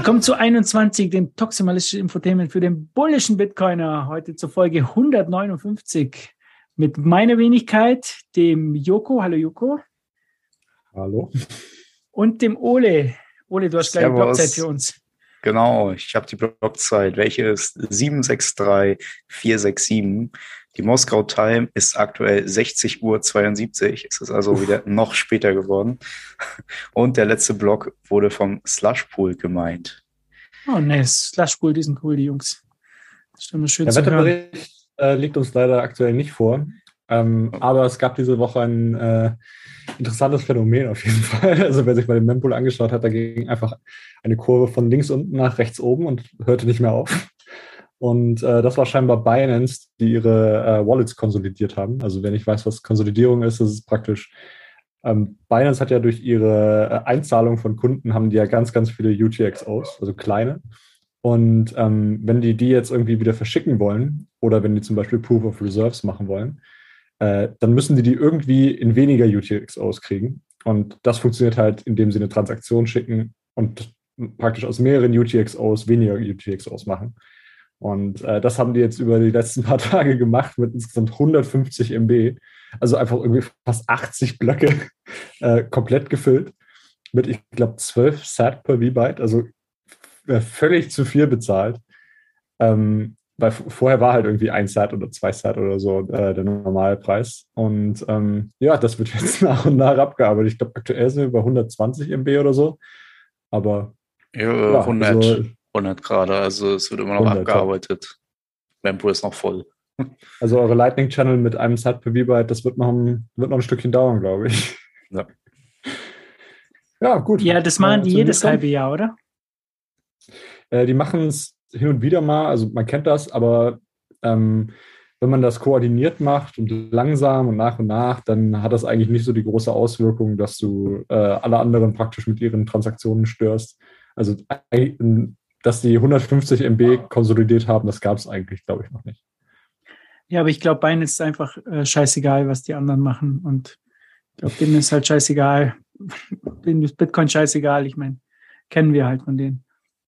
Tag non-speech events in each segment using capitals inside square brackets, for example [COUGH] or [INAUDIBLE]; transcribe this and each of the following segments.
Willkommen zu 21, dem toximalistischen Infotainment für den bullischen Bitcoiner. Heute zur Folge 159 mit meiner Wenigkeit, dem Joko. Hallo Joko. Hallo. Und dem Ole. Ole, du hast gleich Servus. Blockzeit für uns. Genau, ich habe die Blockzeit, welche ist 763467. Die Moskau Time ist aktuell 60 Uhr 72. Es ist also wieder noch später geworden. Und der letzte Block wurde vom Slushpool gemeint. Oh, ne, Slushpool, die sind cool, die Jungs. Das ist immer schön Der zu. Wetterbericht äh, liegt uns leider aktuell nicht vor. Ähm, aber es gab diese Woche ein äh, interessantes Phänomen auf jeden [LAUGHS] Fall. Also wer sich mal den Mempool angeschaut hat, da ging einfach eine Kurve von links unten nach rechts oben und hörte nicht mehr auf. Und äh, das war scheinbar Binance, die ihre äh, Wallets konsolidiert haben. Also wer nicht weiß, was Konsolidierung ist, das ist praktisch. Ähm, Binance hat ja durch ihre äh, Einzahlung von Kunden haben die ja ganz, ganz viele UTXOs, also kleine. Und ähm, wenn die die jetzt irgendwie wieder verschicken wollen oder wenn die zum Beispiel Proof of Reserves machen wollen, äh, dann müssen die die irgendwie in weniger UTXOs kriegen. Und das funktioniert halt, indem sie eine Transaktion schicken und praktisch aus mehreren UTXOs weniger UTXOs machen. Und äh, das haben die jetzt über die letzten [LAUGHS] paar Tage gemacht mit insgesamt 150 MB. Also einfach irgendwie fast 80 Blöcke [LAUGHS] äh, komplett gefüllt mit, ich glaube, 12 Sat per V-Byte. Also äh, völlig zu viel bezahlt. Ähm, weil vorher war halt irgendwie ein Sat oder zwei Sat oder so äh, der normale Preis. Und ähm, ja, das wird [LAUGHS] jetzt nach und nach abgearbeitet. Ich glaube, aktuell sind wir bei 120 MB oder so. Aber Ja, ja, 100, also, 100 gerade, also es wird immer noch 100, abgearbeitet. Mempool ist noch voll. [LAUGHS] also eure Lightning Channel mit einem Sat per V-Byte, das wird noch, ein, wird noch ein Stückchen dauern, glaube ich. Ja. Ja, gut. Ja, das machen die Äh, zu jedes halbe Jahr, oder? Äh, die machen es hin und wieder mal, also man kennt das, aber ähm, wenn man das koordiniert macht und langsam und nach und nach, dann hat das eigentlich nicht so die große Auswirkung, dass du äh, alle anderen praktisch mit ihren Transaktionen störst. Also äh, dass die 150 MB konsolidiert haben, das gab es eigentlich, glaube ich, noch nicht. Ja, aber ich glaube, Binance ist einfach äh, scheißegal, was die anderen machen. Und ich glaube, denen ist halt scheißegal. [LAUGHS] denen ist Bitcoin scheißegal. Ich meine, kennen wir halt von denen.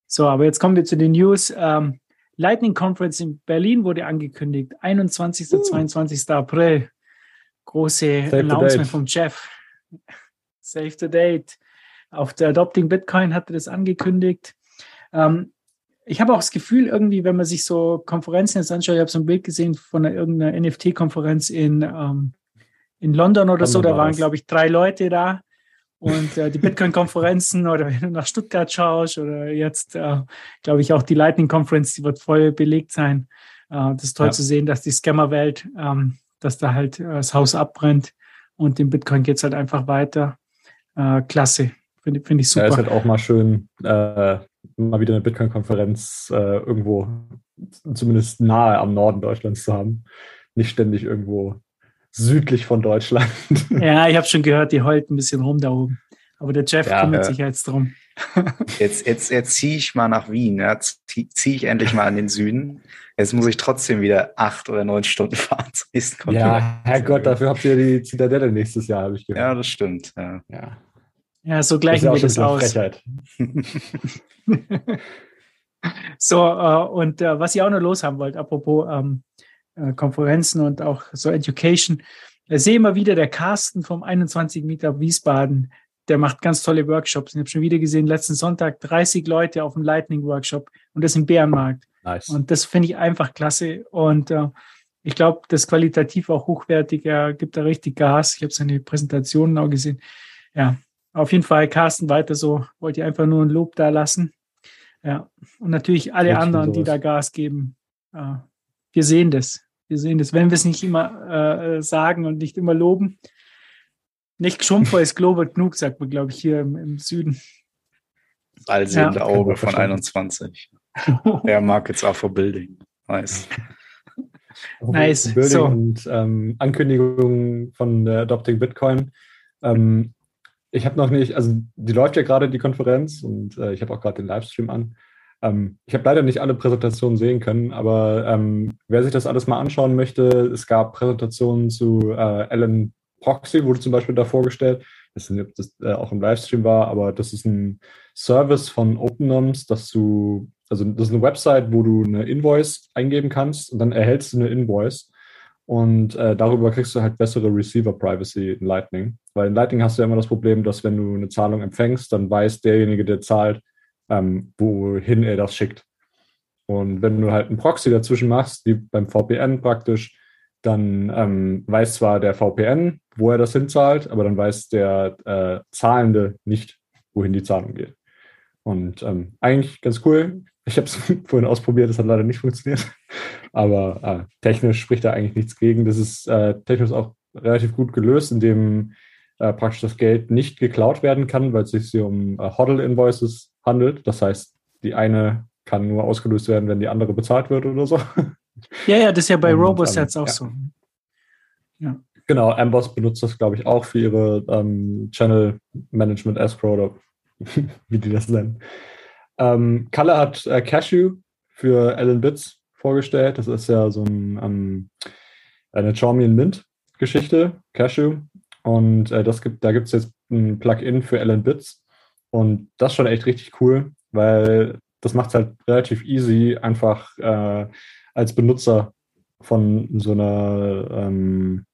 So, aber jetzt kommen wir zu den News. Ähm, Lightning Conference in Berlin wurde angekündigt. 21. Uh. 22. April. Große the Announcement vom Jeff. [LAUGHS] Save the date. Auf der Adopting Bitcoin hat er das angekündigt. Ähm, ich habe auch das Gefühl, irgendwie, wenn man sich so Konferenzen jetzt anschaut, ich habe so ein Bild gesehen von einer, irgendeiner NFT-Konferenz in, ähm, in London oder so, London da war waren, glaube ich, drei Leute da. Und äh, die Bitcoin-Konferenzen [LAUGHS] oder wenn du nach Stuttgart schaust oder jetzt, äh, glaube ich, auch die Lightning-Conference, die wird voll belegt sein. Äh, das ist toll Ja. zu sehen, dass die Scammer-Welt, ähm, dass da halt äh, das Haus abbrennt und dem Bitcoin geht es halt einfach weiter. Äh, klasse, finde find ich Ja, super. ist halt auch mal schön, äh, mal wieder eine Bitcoin-Konferenz äh, irgendwo zumindest nahe am Norden Deutschlands zu haben. Nicht ständig irgendwo südlich von Deutschland. [LAUGHS] Ja, ich habe schon gehört, die heult ein bisschen rum da oben. Aber der Jeff Ja, kümmert ja. sich jetzt drum. [LAUGHS] Jetzt, jetzt, jetzt ziehe ich mal nach Wien, ja, ziehe zieh ich endlich mal an den Süden. Jetzt muss ich trotzdem wieder acht oder neun Stunden fahren zum nächsten. Ja, Herrgott, dafür habt ihr die Zitadelle nächstes Jahr, habe ich Ja, gehört. das stimmt. Ja. Ja. Ja, so Das ist gleichen auch wir das aus. Frechheit. [LAUGHS] [LAUGHS] So, äh, und äh, was ich auch noch los haben wollte, apropos ähm, äh, Konferenzen und auch so Education, ich sehe immer wieder der Carsten vom 21 Meter Wiesbaden, der macht ganz tolle Workshops. Ich habe schon wieder gesehen, letzten Sonntag 30 Leute auf dem Lightning Workshop und das im Bärenmarkt. Nice. Und das finde ich einfach klasse. Und äh, ich glaube, das ist qualitativ auch hochwertig. Er gibt da richtig Gas. Ich habe seine Präsentationen auch gesehen. Ja, auf jeden Fall, Carsten, weiter so. Wollte ich einfach nur ein Lob da lassen. Ja, und natürlich alle für anderen, die sowas. da Gas geben. Äh, wir sehen das. Wir sehen das. Wenn wir es nicht immer äh, sagen und nicht immer loben. Nicht Schumper ist global genug, sagt man, glaube ich, hier im, im Süden. Allsehende Ja. Auge von man verstehen. 21. Air Markets are for building. Nice. Nice. Building So. und ähm, Ankündigungen von der Adopting Bitcoin. Ähm, ich habe noch nicht, also die läuft ja gerade die Konferenz und äh, ich habe auch gerade den Livestream an. Ähm, ich habe leider nicht alle Präsentationen sehen können, aber ähm, wer sich das alles mal anschauen möchte, es gab Präsentationen zu äh, Alan Proxy wurde zum Beispiel da vorgestellt. Ich weiß nicht, ob das äh, auch im Livestream war, aber das ist ein Service von OpenNoms, dass du, also das ist eine Website, wo du eine Invoice eingeben kannst und dann erhältst du eine Invoice. Und äh, darüber kriegst du halt bessere Receiver-Privacy in Lightning. Weil in Lightning hast du ja immer das Problem, dass wenn du eine Zahlung empfängst, dann weiß derjenige, der zahlt, ähm, wohin er das schickt. Und wenn du halt einen Proxy dazwischen machst, wie beim VPN praktisch, dann ähm, weiß zwar der VPN, wo er das hinzahlt, aber dann weiß der äh, Zahlende nicht, wohin die Zahlung geht. Und ähm, eigentlich ganz cool. Ich habe es [LAUGHS] vorhin ausprobiert, das hat leider nicht funktioniert. Aber äh, technisch spricht da eigentlich nichts gegen. Das ist äh, technisch auch relativ gut gelöst, indem äh, praktisch das Geld nicht geklaut werden kann, weil es sich hier um äh, Hodl-Invoices handelt. Das heißt, die eine kann nur ausgelöst werden, wenn die andere bezahlt wird oder so. [LAUGHS] Ja, ja, das ist ja bei Robosets ähm, auch ja. so. Genau, Amboss benutzt das, glaube ich, auch für ihre ähm, Channel Management Escrow oder [LAUGHS] wie die das nennen. Ähm, Kalle hat äh, Cashew für Alan Bits vorgestellt. Das ist ja so ein, ähm, eine Charmian Mint Geschichte, Cashew. Und äh, das gibt, da gibt es jetzt ein Plugin für Alan Bits. Und das ist schon echt richtig cool, weil das macht es halt relativ easy, einfach äh, als Benutzer von so einer ähm,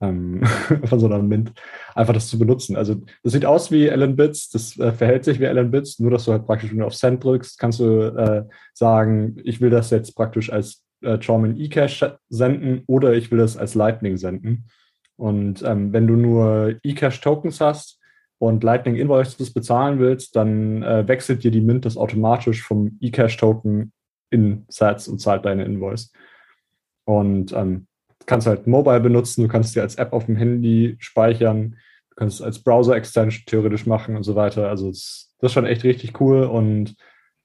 ähm, [LAUGHS] von so einer Mint, einfach das zu benutzen. Also das sieht aus wie Alan Bits, das äh, verhält sich wie Alan Bits, nur dass du halt praktisch, wenn du auf Send drückst, kannst du äh, sagen, ich will das jetzt praktisch als äh, Charmin eCash senden oder ich will das als Lightning senden. Und ähm, wenn du nur eCash-Tokens hast und Lightning Invoices bezahlen willst, dann äh, wechselt dir die Mint das automatisch vom eCash-Token in Sats und zahlt deine Invoice. Und ähm, kannst halt Mobile benutzen, du kannst die als App auf dem Handy speichern, du kannst es als Browser-Extension theoretisch machen und so weiter. Also es, das ist schon echt richtig cool und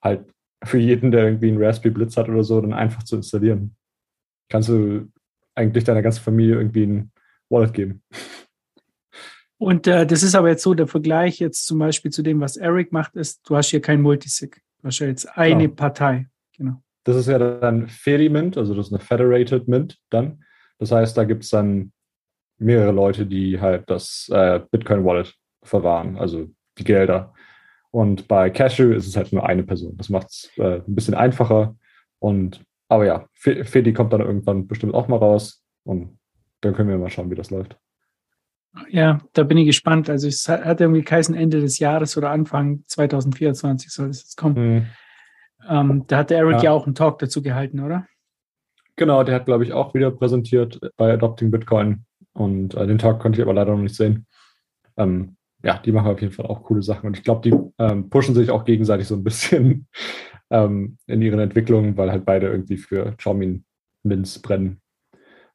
halt für jeden, der irgendwie einen Raspberry Blitz hat oder so, dann einfach zu installieren. Kannst du eigentlich deiner ganzen Familie irgendwie ein Wallet geben. Und äh, das ist aber jetzt so, der Vergleich jetzt zum Beispiel zu dem, was Eric macht, ist, du hast hier kein Multisig. Du hast ja jetzt eine Genau. Partei. Genau. Das ist ja dann Fedi-Mint, also das ist eine Federated Mint dann. Das heißt, da gibt es dann mehrere Leute, die halt das äh, Bitcoin-Wallet verwahren, also die Gelder. Und bei Cashew ist es halt nur eine Person. Das macht es äh, ein bisschen einfacher. Und aber ja, Fe- Fedi kommt dann irgendwann bestimmt auch mal raus und dann können wir mal schauen, wie das läuft. Ja, da bin ich gespannt. Also es hat hat irgendwie geheißen Ende des Jahres oder Anfang 2024 soll es jetzt kommen. Hm. Ähm, da hat der Eric ja. Ja. auch einen Talk dazu gehalten, oder? Genau, der hat, glaube ich, auch wieder präsentiert bei Adopting Bitcoin. Und äh, den Tag konnte ich aber leider noch nicht sehen. Ähm, ja, die machen auf jeden Fall auch coole Sachen. Und ich glaube, die ähm, pushen sich auch gegenseitig so ein bisschen [LAUGHS] ähm, in ihren Entwicklungen, weil halt beide irgendwie für Charmin Mints brennen.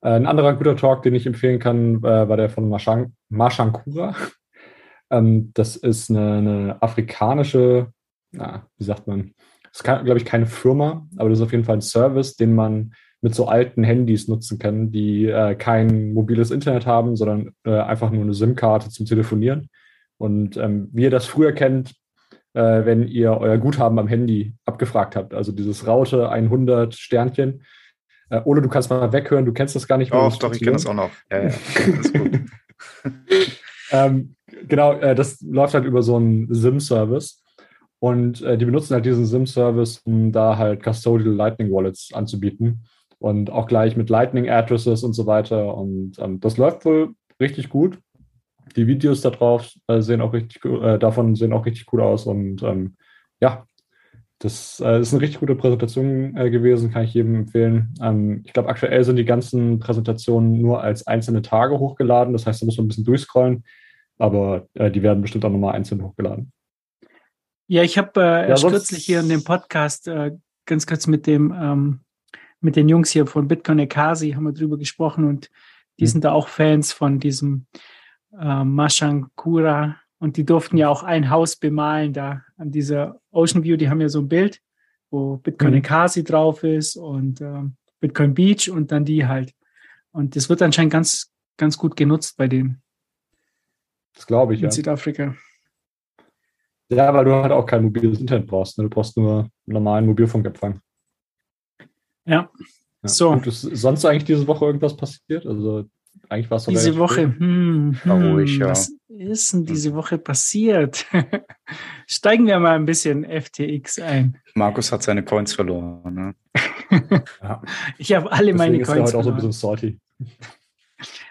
Äh, ein anderer guter Talk, den ich empfehlen kann, äh, war der von Mashan Mashankura. [LAUGHS] ähm, das ist eine, eine afrikanische, na, wie sagt man, das ist, glaube ich, keine Firma, aber das ist auf jeden Fall ein Service, den man mit so alten Handys nutzen kann, die äh, kein mobiles Internet haben, sondern äh, einfach nur eine SIM-Karte zum Telefonieren. Und ähm, wie ihr das früher kennt, äh, wenn ihr euer Guthaben am Handy abgefragt habt, also dieses Raute 100 Sternchen. Äh, oder du kannst mal weghören, du kennst das gar nicht mehr. Doch, ich kenne das auch noch. Ja, ja, alles gut. [LAUGHS] Ähm, genau, äh, das läuft halt über so einen SIM-Service. Und äh, die benutzen halt diesen SIM-Service, um da halt Custodial Lightning Wallets anzubieten. Und auch gleich mit Lightning Addresses und so weiter. Und ähm, das läuft wohl richtig gut. Die Videos da drauf äh, sehen auch richtig äh, davon sehen auch richtig gut aus. Und ähm, ja, das äh, ist eine richtig gute Präsentation äh, gewesen, kann ich jedem empfehlen. Ähm, ich glaube, aktuell sind die ganzen Präsentationen nur als einzelne Tage hochgeladen. Das heißt, da muss man ein bisschen durchscrollen. Aber äh, die werden bestimmt auch nochmal einzeln hochgeladen. Ja, ich habe äh, erst sonst- kürzlich hier in dem Podcast ganz kurz mit dem ähm, mit den Jungs hier von Bitcoin Ekasi haben wir drüber gesprochen und die Mhm. sind da auch Fans von diesem äh, Mashankura und die durften ja auch ein Haus bemalen da an dieser Ocean View. Die haben ja so ein Bild, wo Bitcoin Mhm. Ekasi drauf ist und ähm, Bitcoin Beach und dann die halt. Und das wird anscheinend ganz ganz gut genutzt bei denen Das glaube ich, in ja. Südafrika. Ja, weil du halt auch kein mobiles Internet brauchst. Ne? Du brauchst nur einen normalen Mobilfunkempfang. Ja. Ja. So. Und ist sonst eigentlich diese Woche irgendwas passiert? Also eigentlich war es Diese Woche, hm, hm, ruhig, ja. was ist denn diese Woche passiert? [LAUGHS] Steigen wir mal ein bisschen FTX ein. Markus hat seine Coins verloren. Ne? [LAUGHS] Ja. Ich habe alle meine Deswegen ist er Coins heute auch so ein verloren. bisschen salty. [LAUGHS]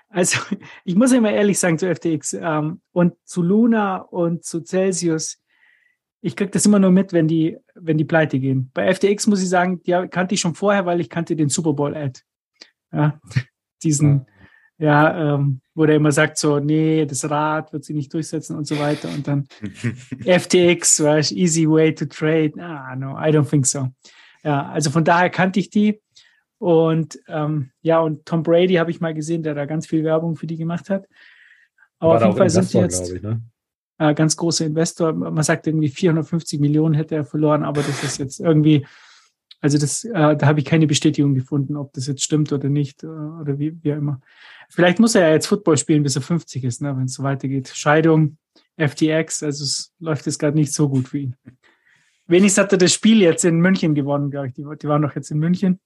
Also, ich muss immer ehrlich sagen zu FTX ähm, und zu Luna und zu Celsius. Ich kriege das immer nur mit, wenn die, wenn die pleite gehen. Bei FTX muss ich sagen, die kannte ich schon vorher, weil ich kannte den Super Bowl Ad. Ja, [LAUGHS] diesen, ja, ähm, wo der immer sagt so, nee, das Rad wird sich nicht durchsetzen und so weiter. Und dann [LAUGHS] FTX, weißt, easy way to trade. Ah, no, I don't think so. Ja, also von daher kannte ich die. Und ähm, ja, und Tom Brady habe ich mal gesehen, der da ganz viel Werbung für die gemacht hat. Aber War auf jeden Fall sind die jetzt ich, ne? Äh, ganz großer Investor. Man sagt irgendwie 450 Millionen hätte er verloren, aber das ist jetzt irgendwie, also das, äh, da habe ich keine Bestätigung gefunden, ob das jetzt stimmt oder nicht äh, oder wie, wie auch immer. Vielleicht muss er ja jetzt Football spielen, bis er 50 ist, ne, wenn es so weitergeht. Scheidung, FTX, also es läuft jetzt gerade nicht so gut für ihn. Wenigstens hat er das Spiel jetzt in München gewonnen, glaube ich. Die, die waren doch jetzt in München.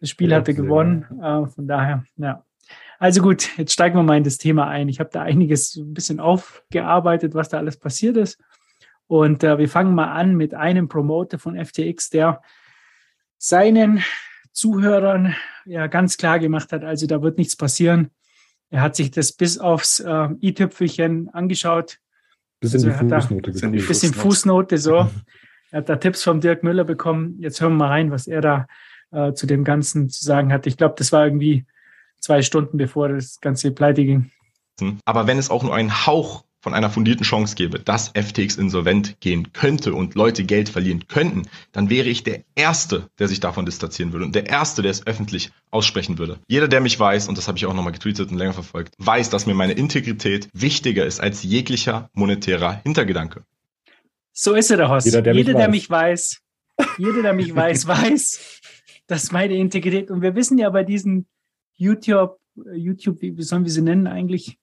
Das Spiel Ja, hat er gesehen, gewonnen. Äh, von daher, ja. Also gut, jetzt steigen wir mal in das Thema ein. Ich habe da einiges ein bisschen aufgearbeitet, was da alles passiert ist. Und äh, wir fangen mal an mit einem Promoter von FTX, der seinen Zuhörern ja ganz klar gemacht hat, also da wird nichts passieren. Er hat sich das bis aufs äh, i-Tüpfelchen angeschaut, Bis in Also die hat da- Fußnote Bis in Fußnote so. Er hat da Tipps vom Dirk Müller bekommen. Jetzt hören wir mal rein, was er da äh, zu dem Ganzen zu sagen hat. Ich glaube, das war irgendwie zwei Stunden bevor das Ganze pleite ging. Aber wenn es auch nur einen Hauch von einer fundierten Chance gäbe, dass FTX insolvent gehen könnte und Leute Geld verlieren könnten, dann wäre ich der Erste, der sich davon distanzieren würde und der Erste, der es öffentlich aussprechen würde. Jeder, der mich weiß, und das habe ich auch nochmal getweetet und länger verfolgt, weiß, dass mir meine Integrität wichtiger ist als jeglicher monetärer Hintergedanke. So ist er der Host. Jeder, der mich der weiß. mich weiß, jeder, der mich [LAUGHS] weiß, weiß, dass meine Integrität, und wir wissen ja bei diesen YouTube, YouTube, wie, sollen wir sie nennen eigentlich?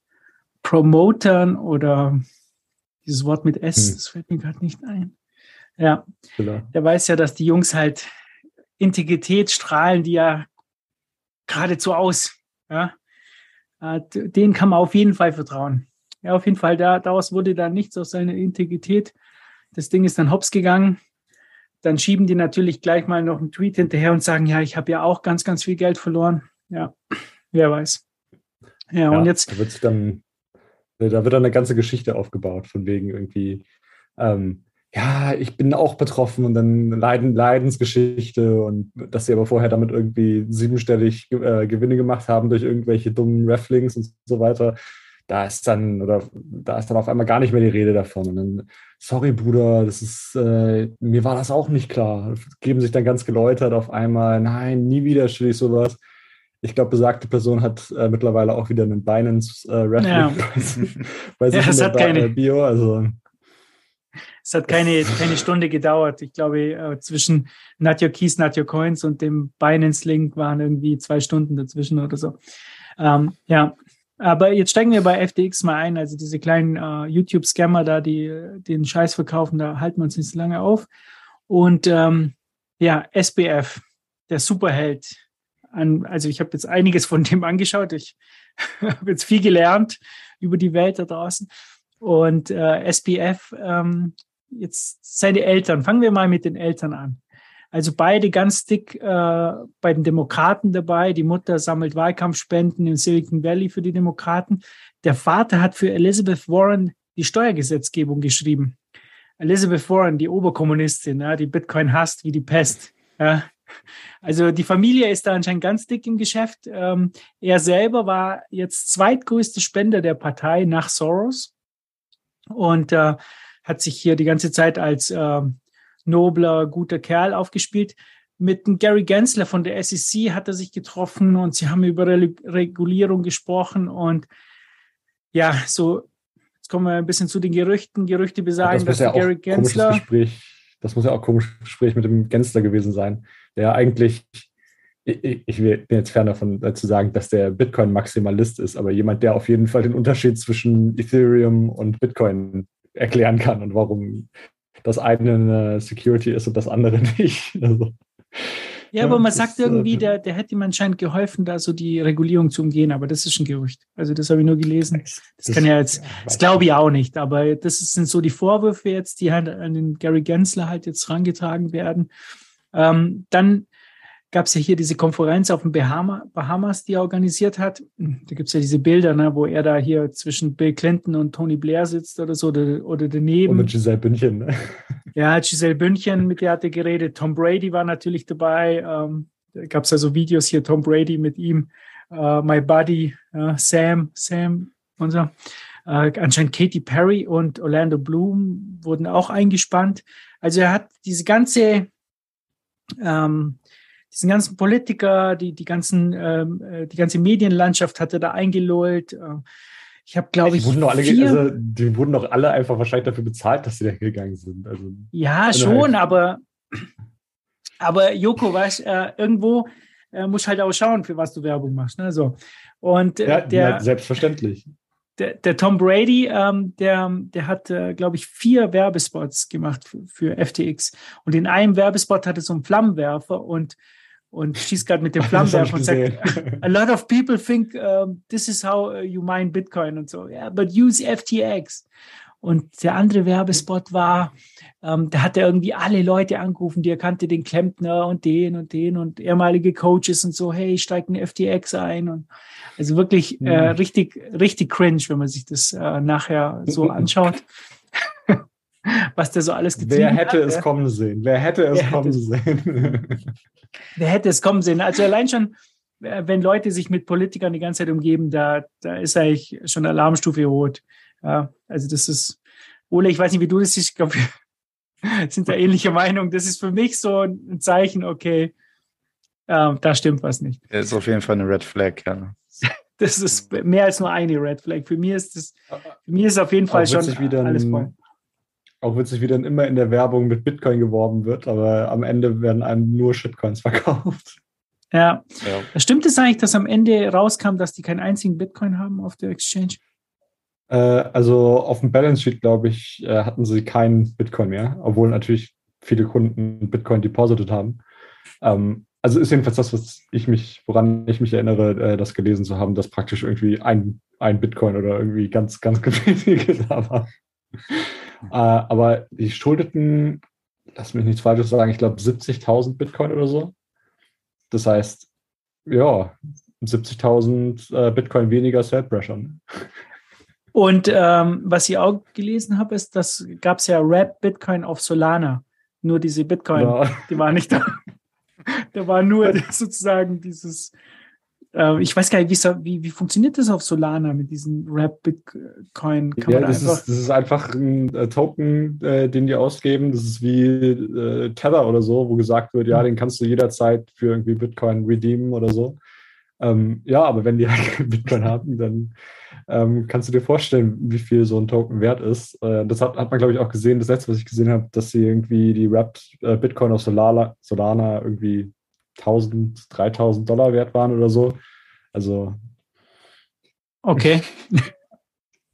Promotern oder dieses Wort mit S, Hm. das fällt mir gerade nicht ein. Ja, Genau. der weiß ja, dass die Jungs halt Integrität strahlen, die ja geradezu aus. Ja, Äh, d- denen kann man auf jeden Fall vertrauen. Ja, auf jeden Fall, da, daraus wurde dann nichts aus seiner Integrität. Das Ding ist dann hops gegangen. Dann schieben die natürlich gleich mal noch einen Tweet hinterher und sagen, ja, ich habe ja auch ganz, ganz viel Geld verloren. Ja, wer weiß. Ja, und jetzt, Da wird sich dann, da wird dann eine ganze Geschichte aufgebaut, von wegen irgendwie, ähm, ja, ich bin auch betroffen und dann Leiden, Leidensgeschichte und dass sie aber vorher damit irgendwie siebenstellig äh, Gewinne gemacht haben durch irgendwelche dummen Rafflings und so weiter. Da ist dann, oder da ist dann auf einmal gar nicht mehr die Rede davon. Und dann, sorry, Bruder, das ist, äh, mir war das auch nicht klar. Geben sich dann ganz geläutert auf einmal, nein, nie wieder stelle ich sowas. Ich glaube, besagte Person hat äh, mittlerweile auch wieder einen Binance äh, Ja. bei sich Ja, es hat keine- äh, Bio. Also es hat keine, keine Stunde gedauert. Ich glaube, äh, zwischen Your Keys, Your Coins und dem Binance-Link waren irgendwie zwei Stunden dazwischen oder so. Ähm, ja, aber jetzt steigen wir bei FTX mal ein. Also diese kleinen äh, YouTube-Scammer da, die den Scheiß verkaufen, da halten wir uns nicht so lange auf. Und ähm, ja, SBF, der Superheld. An, also ich habe jetzt einiges von dem angeschaut. Ich [LAUGHS] habe jetzt viel gelernt über die Welt da draußen. Und äh, SPF, ähm, jetzt seine Eltern, fangen wir mal mit den Eltern an. Also beide ganz dick äh, bei den Demokraten dabei. Die Mutter sammelt Wahlkampfspenden im Silicon Valley für die Demokraten. Der Vater hat für Elizabeth Warren die Steuergesetzgebung geschrieben. Elizabeth Warren, die Oberkommunistin, ja, die Bitcoin hasst wie die Pest. Ja. Also die Familie ist da anscheinend ganz dick im Geschäft. Ähm, er selber war jetzt zweitgrößte Spender der Partei nach Soros und äh, hat sich hier die ganze Zeit als äh, nobler, guter Kerl aufgespielt. Mit dem Gary Gensler von der SEC hat er sich getroffen und sie haben über Re Regulierung gesprochen und ja, so jetzt kommen wir ein bisschen zu den Gerüchten. Gerüchte besagen, das dass ja Gary Gensler. Das muss ja auch komisches Gespräch mit dem Gensler gewesen sein, der eigentlich, ich, ich bin jetzt fern davon äh, zu sagen, dass der Bitcoin-Maximalist ist, aber jemand, der auf jeden Fall den Unterschied zwischen Ethereum und Bitcoin erklären kann und warum das eine eine Security ist und das andere [LAUGHS] nicht. Also, Ja, aber man das sagt ist, irgendwie, äh, der, der hätte ihm anscheinend geholfen, da so die Regulierung zu umgehen, aber das ist ein Gerücht. Also das habe ich nur gelesen. Das, kann ja jetzt, das glaube ich auch nicht, aber das sind so die Vorwürfe jetzt, die halt an den Gary Gensler halt jetzt rangetragen werden. Ähm, dann gab es ja hier diese Konferenz auf den Bahama, Bahamas, die er organisiert hat. Da gibt es ja diese Bilder, ne, wo er da hier zwischen Bill Clinton und Tony Blair sitzt oder so, oder, oder daneben. Und mit Giselle Bündchen. Ne? [LAUGHS] Ja, Giselle Bündchen, mit der hat er geredet. Tom Brady war natürlich dabei. Ähm, da gab es also Videos hier, Tom Brady mit ihm, äh, My Buddy, äh, Sam, Sam und so. Äh, anscheinend Katy Perry und Orlando Bloom wurden auch eingespannt. Also er hat diese ganze, ähm, diesen ganzen Politiker, die, die ganzen, ähm, äh, die ganze Medienlandschaft hat er da eingelullt. Äh, ich habe, glaube ich, die wurden, doch alle, vier, also, die wurden doch alle einfach wahrscheinlich dafür bezahlt, dass sie da gegangen sind. Also, Ja, schon, halt- aber, aber Joko, weißt, äh, irgendwo äh, musst halt auch schauen, für was du Werbung machst. Ne? So. Und äh, ja, der, ja, selbstverständlich. Der, der Tom Brady, ähm, der, der hat, äh, glaube ich, vier Werbespots gemacht für, für FTX. Und in einem Werbespot hat er so einen Flammenwerfer und, und schießt gerade mit dem [LAUGHS] Flammenwerfer und sagt, a lot of people think um, this is how uh, you mine Bitcoin und so. Yeah, but use FTX. Und der andere Werbespot war, ähm, da hat er irgendwie alle Leute angerufen, die er kannte, den Klempner und den und den und ehemalige Coaches und so, hey, steigt in FTX ein. Und also wirklich äh, Mhm. richtig, richtig cringe, wenn man sich das äh, nachher so [LAUGHS] anschaut. [LAUGHS] Was der so alles getrieben Wer hätte hat, es ja. kommen sehen? Wer hätte es Wer kommen hätte- sehen? [LAUGHS] Wer hätte es kommen sehen? Also allein schon, äh, wenn Leute sich mit Politikern die ganze Zeit umgeben, da, da ist eigentlich schon Alarmstufe rot. Ja, also das ist, Ole, ich weiß nicht, wie du das siehst, ich glaube, wir sind da ähnliche Meinung. Das ist für mich so ein Zeichen, okay, ähm, da stimmt was nicht. Das ist auf jeden Fall eine Red Flag, ja. Das ist mehr als nur eine Red Flag. Für mich ist das, für mich ist auf jeden Fall schon witzig, wie dann- alles voll. Auch witzig, wie dann immer in der Werbung mit Bitcoin geworben wird, aber am Ende werden einem nur Shitcoins verkauft. Ja. ja. Stimmt es eigentlich, dass am Ende rauskam, dass die keinen einzigen Bitcoin haben auf der Exchange? Äh, also auf dem Balance Sheet, glaube ich, äh, hatten sie keinen Bitcoin mehr, obwohl natürlich viele Kunden Bitcoin deposited haben. Ähm, also ist jedenfalls das, was ich mich, woran ich mich erinnere, äh, das gelesen zu haben, dass praktisch irgendwie ein, ein Bitcoin oder irgendwie ganz, ganz [LAUGHS] wenige da war. Äh, aber die schuldeten, lass mich nichts Falsches sagen, ich glaube 70.000 Bitcoin oder so. Das heißt, ja, 70.000 äh, Bitcoin weniger Sell Pressure. ne? Und ähm, was ich auch gelesen habe, ist, dass gab es ja Rap Bitcoin auf Solana. Nur diese Bitcoin, Ja. die war nicht da. [LAUGHS] da war nur [LAUGHS] sozusagen dieses, äh, ich weiß gar nicht, wie, wie, funktioniert das auf Solana mit diesem Rap Bitcoin? Kann Ja, da das, ist, das ist einfach ein äh, Token, äh, den die ausgeben. Das ist wie äh, Tether oder so, wo gesagt wird, Mhm. ja, den kannst du jederzeit für irgendwie Bitcoin redeemen oder so. Ähm, ja, aber wenn die halt [LAUGHS] Bitcoin haben, dann ähm, kannst du dir vorstellen, wie viel so ein Token wert ist. Äh, das hat, hat man, glaube ich, auch gesehen, das letzte, was ich gesehen habe, dass sie irgendwie die Wrapped äh, Bitcoin auf Solana, Solana irgendwie 1000, 3000 Dollar wert waren oder so. Also Okay. [LAUGHS]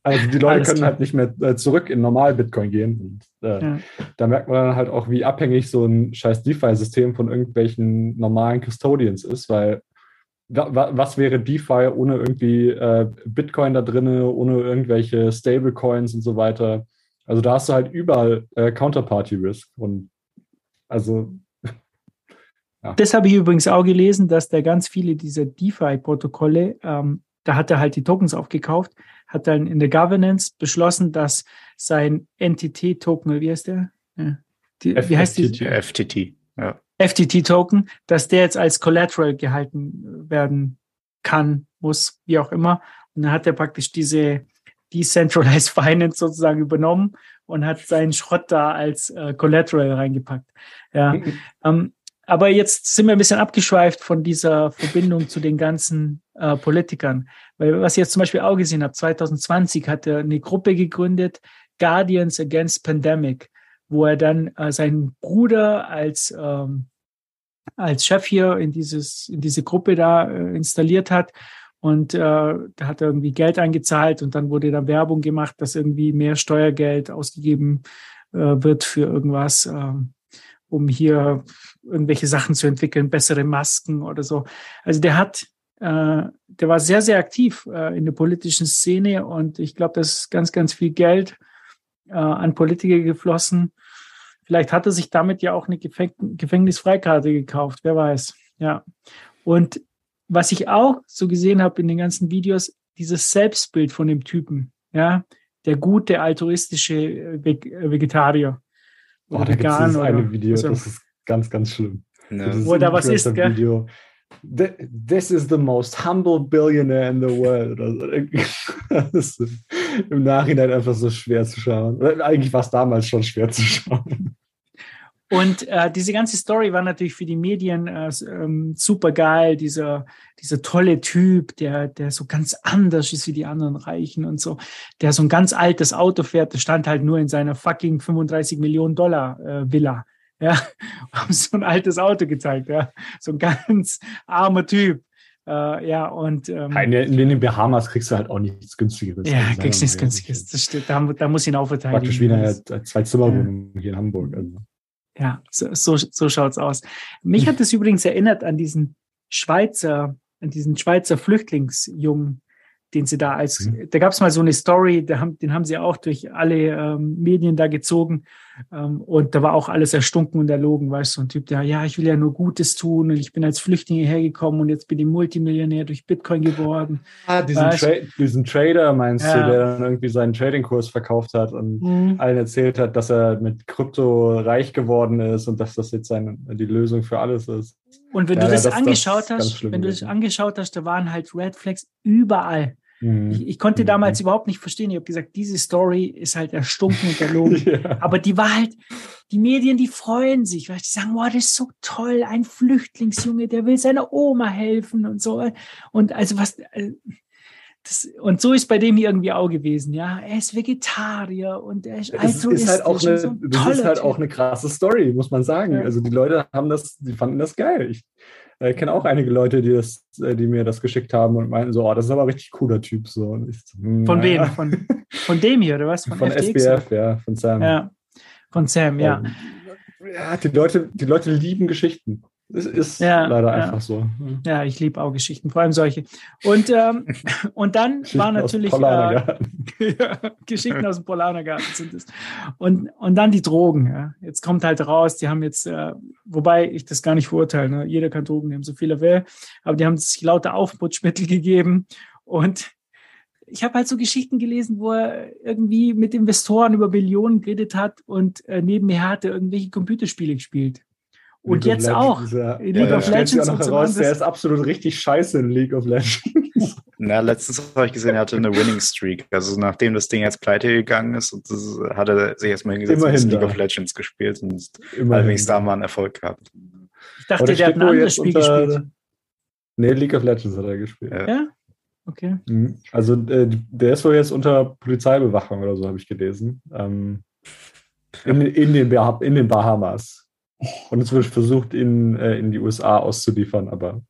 Also die Leute Alles können klar. halt nicht mehr äh, zurück in normal Bitcoin gehen. Und, äh, Ja. Da merkt man dann halt auch, wie abhängig so ein scheiß DeFi-System von irgendwelchen normalen Custodians ist, weil was wäre DeFi ohne irgendwie äh, Bitcoin da drinne, ohne irgendwelche Stablecoins und so weiter. Also da hast du halt überall äh, Counterparty-Risk. Und also [LAUGHS] Das habe ich übrigens auch gelesen, dass da ganz viele dieser DeFi-Protokolle, ähm, da hat er halt die Tokens aufgekauft, hat dann in der Governance beschlossen, dass sein NTT-Token, wie heißt der? Ja. Die, wie heißt die? FTT. FTT-Token, dass der jetzt als Collateral gehalten werden kann, muss, wie auch immer. Und dann hat er praktisch diese Decentralized [LAUGHS] Finance sozusagen übernommen und hat seinen Schrott da als äh, Collateral reingepackt. Ja. Ähm, aber jetzt sind wir ein bisschen abgeschweift von dieser Verbindung zu den ganzen äh, Politikern. Weil was ich jetzt zum Beispiel auch gesehen habe, 2020 hat er eine Gruppe gegründet, Guardians Against Pandemic, wo er dann äh, seinen Bruder als, ähm, als Chef hier in, dieses, in diese Gruppe da äh, installiert hat. Und äh, da hat er irgendwie Geld eingezahlt und dann wurde da Werbung gemacht, dass irgendwie mehr Steuergeld ausgegeben äh, wird für irgendwas. ähm, um hier irgendwelche Sachen zu entwickeln, bessere Masken oder so. Also der hat, äh, der war sehr, sehr aktiv äh, in der politischen Szene und ich glaube, da ist ganz, ganz viel Geld äh, an Politiker geflossen. Vielleicht hat er sich damit ja auch eine Gefäng Gefängnisfreikarte gekauft, wer weiß. Ja. Und was ich auch so gesehen habe in den ganzen Videos, dieses Selbstbild von dem Typen, ja, der gute altruistische äh, äh, Vegetarier. Boah, da gibt es eine Video, also, das ist ganz, ganz schlimm. Ja. Wo da was ist, gell? Video. This is the most humble billionaire in the world. [LAUGHS] das ist im Nachhinein einfach so schwer zu schauen. Eigentlich war es damals schon schwer zu schauen. Und äh, diese ganze Story war natürlich für die Medien äh, ähm, super geil. Dieser, dieser tolle Typ, der, der so ganz anders ist wie die anderen Reichen und so, der so ein ganz altes Auto fährt, der stand halt nur in seiner fucking 35 Millionen Dollar äh, Villa. Ja, [LAUGHS] haben so ein altes Auto gezeigt, ja. So ein ganz armer Typ. Äh, ja, und ähm, in, in den Bahamas kriegst du halt auch nichts günstigeres. Ja, kriegst nichts günstiges. Das steht, da, da muss ich ihn auch verteidigen. Praktisch wie eine Zwei-Zimmer-Wohnung ja. hier in Hamburg. Also. Ja, so, so, so schaut's aus. Mich hat es übrigens erinnert an diesen Schweizer, an diesen Schweizer Flüchtlingsjungen, den sie da als, mhm. da gab es mal so eine Story, haben, den haben sie auch durch alle ähm, Medien da gezogen ähm, und da war auch alles erstunken und erlogen, weißt du, so ein Typ, der, ja, ich will ja nur Gutes tun und ich bin als Flüchtling hergekommen und jetzt bin ich Multimillionär durch Bitcoin geworden. Ah, diesen, Tra diesen Trader meinst ja. du, der dann irgendwie seinen Tradingkurs verkauft hat und mhm. allen erzählt hat, dass er mit Krypto reich geworden ist und dass das jetzt seine, die Lösung für alles ist. Und wenn ja, du das, das angeschaut das hast, wenn du das angeschaut hast, da waren halt Red Flags überall. Mhm. Ich, ich, konnte mhm. damals überhaupt nicht verstehen. Ich habe gesagt, diese Story ist halt erstunken und erlogen. [LAUGHS] ja. Aber die war halt, die Medien, die freuen sich, weil die sagen, wow, das ist so toll, ein Flüchtlingsjunge, der will seiner Oma helfen und so. Und also was, äh, das, und so ist bei dem hier irgendwie auch gewesen, ja. Er ist Vegetarier und er ist das ist halt auch eine, so Das ist halt auch eine krasse Story, muss man sagen. Ja. Also die Leute haben das, die fanden das geil. Ich, ich äh, kenne auch einige Leute, die, das, äh, die mir das geschickt haben und meinten so, oh, das ist aber ein richtig cooler Typ. So. Ich, hm, von wem? Von, von dem hier, oder was? Von, von SBF, ja, von Sam. Ja, von Sam, ja. Ja, die Leute, die Leute lieben Geschichten. Es ist ja, leider ja. einfach so. Ja, ich liebe auch Geschichten, vor allem solche. Und, ähm, [LAUGHS] und dann war natürlich äh, [LAUGHS] ja, Geschichten aus dem Polanergarten sind es. Und, und dann die Drogen. Jetzt kommt halt raus, die haben jetzt, äh, wobei ich das gar nicht verurteile, ne? jeder kann Drogen nehmen, so viel er will, aber die haben sich lauter Aufputschmittel [LAUGHS] gegeben. Und ich habe halt so Geschichten gelesen, wo er irgendwie mit Investoren über Millionen geredet hat und äh, nebenher hat er irgendwelche Computerspiele gespielt. Und League jetzt auch. Dieser, League ja, of Legends. Auch noch heraus, der ist absolut richtig scheiße in League of Legends. [LAUGHS] Na, letztens habe ich gesehen, er hatte eine Winning Streak. Also nachdem das Ding jetzt pleite gegangen ist, und das, hat er sich erstmal hingesetzt Immerhin und League of Legends gespielt und allerdings da mal einen Erfolg gehabt. Ich dachte, der hat ein anderes Spiel unter, gespielt. Nee, League of Legends hat er gespielt. Ja? ja? Okay. Mhm. Also äh, der ist wohl jetzt unter Polizeibewachung oder so, habe ich gelesen. Ähm, in, in, den, in den Bahamas. Und es wird versucht, ihn äh, in die USA auszuliefern, aber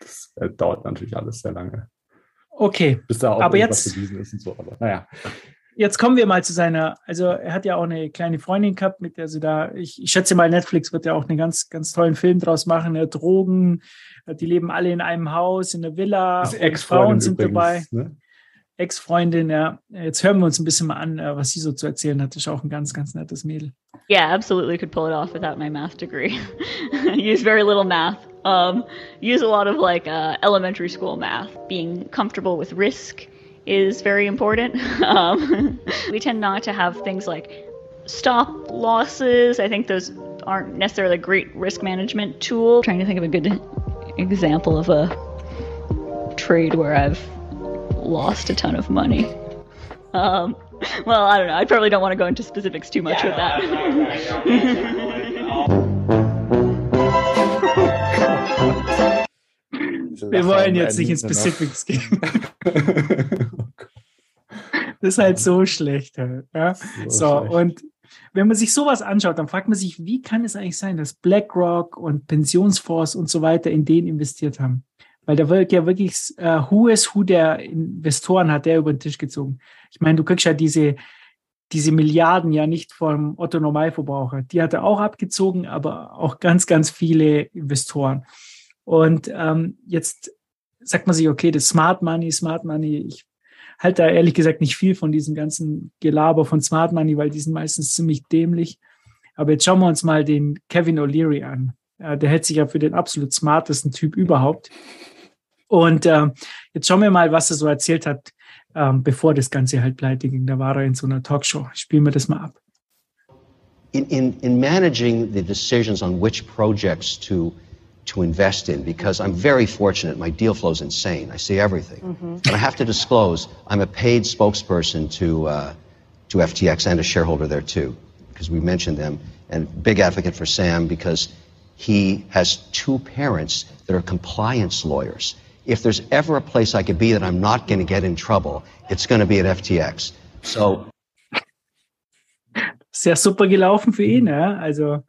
das äh, dauert natürlich alles sehr lange. Okay. Bis da auch aber jetzt, bewiesen ist und so. Aber naja. Jetzt kommen wir mal zu seiner, also er hat ja auch eine kleine Freundin gehabt, mit der sie da, ich, ich schätze mal, Netflix wird ja auch einen ganz, ganz tollen Film draus machen. Ja, Drogen, die leben alle in einem Haus, in einer Villa, Frauen sind übrigens, dabei. Ne? Ex-Freundin, ja. Jetzt hören wir uns ein bisschen mal an, äh, was sie so zu erzählen hat. Ist auch ein ganz, ganz nettes Mädel. Yeah, absolutely could pull it off without my math degree. [LAUGHS] use very little math. Um, use a lot of like uh, elementary school math. Being comfortable with risk is very important. [LAUGHS] Um, [LAUGHS] we tend not to have things like stop losses. I think those aren't necessarily a great risk management tool. I'm trying to think of a good example of a trade where I've lost a ton of money. Um, well, I don't know. I probably don't want to go into specifics too much with that. [LAUGHS] Wir wollen jetzt nicht in Specifics gehen. [LAUGHS] Das ist halt so schlecht. Ja? So, so schlecht. und wenn man sich sowas anschaut, dann fragt man sich, wie kann es eigentlich sein, dass BlackRock und Pensionsfonds und so weiter in den investiert haben? Weil da wird ja wirklich äh, Who is Who der Investoren hat der über den Tisch gezogen. Ich meine, du kriegst ja diese, diese Milliarden ja nicht vom Otto Normalverbraucher. Die hat er auch abgezogen, aber auch ganz, ganz viele Investoren. Und ähm, jetzt sagt man sich, okay, das Smart Money, Smart Money, ich halte da ehrlich gesagt nicht viel von diesem ganzen Gelaber von Smart Money, weil die sind meistens ziemlich dämlich. Aber jetzt schauen wir uns mal den Kevin O'Leary an. Äh, der hält sich ja für den absolut smartesten Typ überhaupt. Und äh, jetzt schauen wir mal, was er so erzählt hat, ähm, bevor das Ganze halt pleite ging. Da war er in so einer Talkshow. Spielen wir das mal ab. In, in, in managing the decisions on which projects to to invest in because I'm very fortunate. My deal flow is insane. I see everything. Mm-hmm. And I have to disclose, I'm a paid spokesperson to, uh, to FTX and a shareholder there too, because we mentioned them, and big advocate for Sam because he has two parents that are compliance lawyers. If there's ever a place I could be that I'm not going to get in trouble, it's going to be at FTX. So. Sehr super gelaufen für ihn, ja. Also,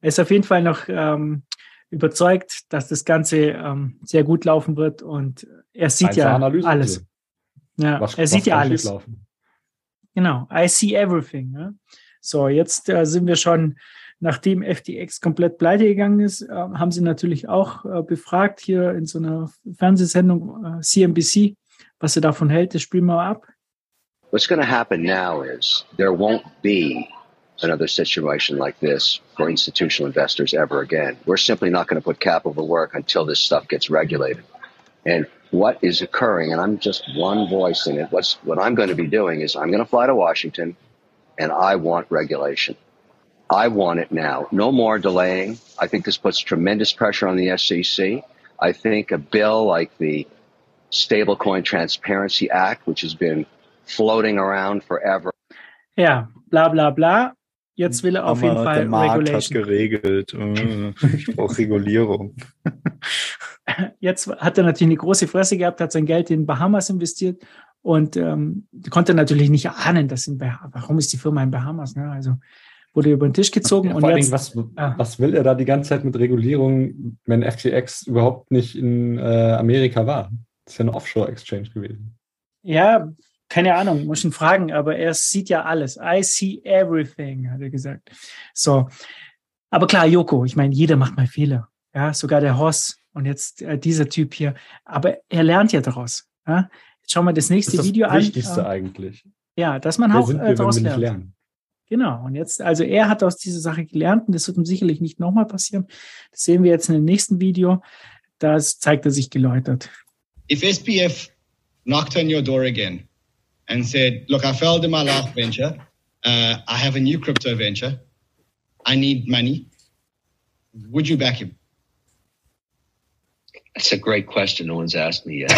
er ist auf jeden Fall noch ähm, überzeugt, dass das Ganze ähm, sehr gut laufen wird und er sieht Einzel ja Analyse alles. Ja, was, er sieht ja alles. Laufen? Genau, I see everything. Ja. So, jetzt äh, sind wir schon, nachdem FTX komplett pleite gegangen ist, äh, haben sie natürlich auch äh, befragt hier in so einer Fernsehsendung CNBC, äh, was er davon hält. Das spielen wir ab. What's going to happen now is there won't be another situation like this for institutional investors ever again. We're simply not going to put capital to work until this stuff gets regulated. And what is occurring, and I'm just one voice in it, what's, what I'm going to be doing is I'm going to fly to Washington and I want regulation. I want it now. No more delaying. I think this puts tremendous pressure on the SEC. I think a bill like the Stablecoin Transparency Act, which has been floating around forever. Yeah, blah, blah, blah. Jetzt will er auf jeden Fall der Markt Regulation. hat geregelt. [LAUGHS] Äh, ich brauche Regulierung. [LAUGHS] Jetzt hat er natürlich eine große Fresse gehabt, hat sein Geld in Bahamas investiert und ähm, konnte natürlich nicht ahnen, dass in Bahamas, warum ist die Firma in Bahamas? Ne? Also wurde über den Tisch gezogen. Ja, und jetzt, was, ah. was will er da die ganze Zeit mit Regulierung, wenn FTX überhaupt nicht in äh, Amerika war? Das ist ja eine Offshore-Exchange gewesen. Ja, keine Ahnung, muss ihn fragen, aber er sieht ja alles. I see everything, hat er gesagt. So. Aber klar, Joko, ich meine, jeder macht mal Fehler. Ja, sogar der Hoss und jetzt äh, dieser Typ hier. Aber er lernt ja daraus. Ja? Jetzt schauen wir das nächste das Video das an. Das Wichtigste eigentlich. Ja, dass man Wer auch äh, daraus lernt. Lernen? Genau. Und jetzt, also er hat aus dieser Sache gelernt und das wird ihm sicherlich nicht nochmal passieren. Das sehen wir jetzt in dem nächsten Video. Das zeigt er sich geläutert. If SPF knocked on your door again, and said, look, I failed in my last venture. Uh, I have a new crypto venture. I need money. Would you back him? That's a great question. No one's asked me yet.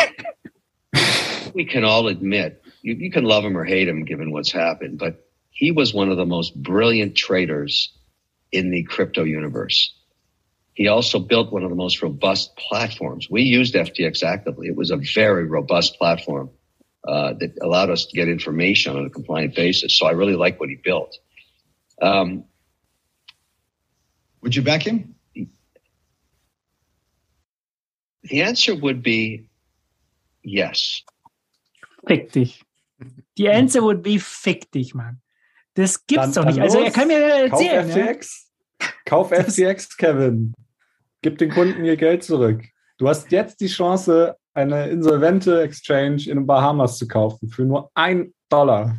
[LAUGHS] we can all admit you, you can love him or hate him given what's happened, but he was one of the most brilliant traders in the crypto universe. He also built one of the most robust platforms. We used FTX actively. It was a very robust platform uh, that allowed us to get information on a compliant basis. So I really like what he built. Um, would you back him? The answer would be yes. Fick dich. Die answer would be fick dich, Mann. Das gibt's dann, doch nicht. Also er kann mir erzählen. Kauf FTX. Ja? Kauf FTX, Kevin. Gib den Kunden ihr Geld zurück. Du hast jetzt die Chance, eine insolvente Exchange in den Bahamas zu kaufen für nur ein Dollar.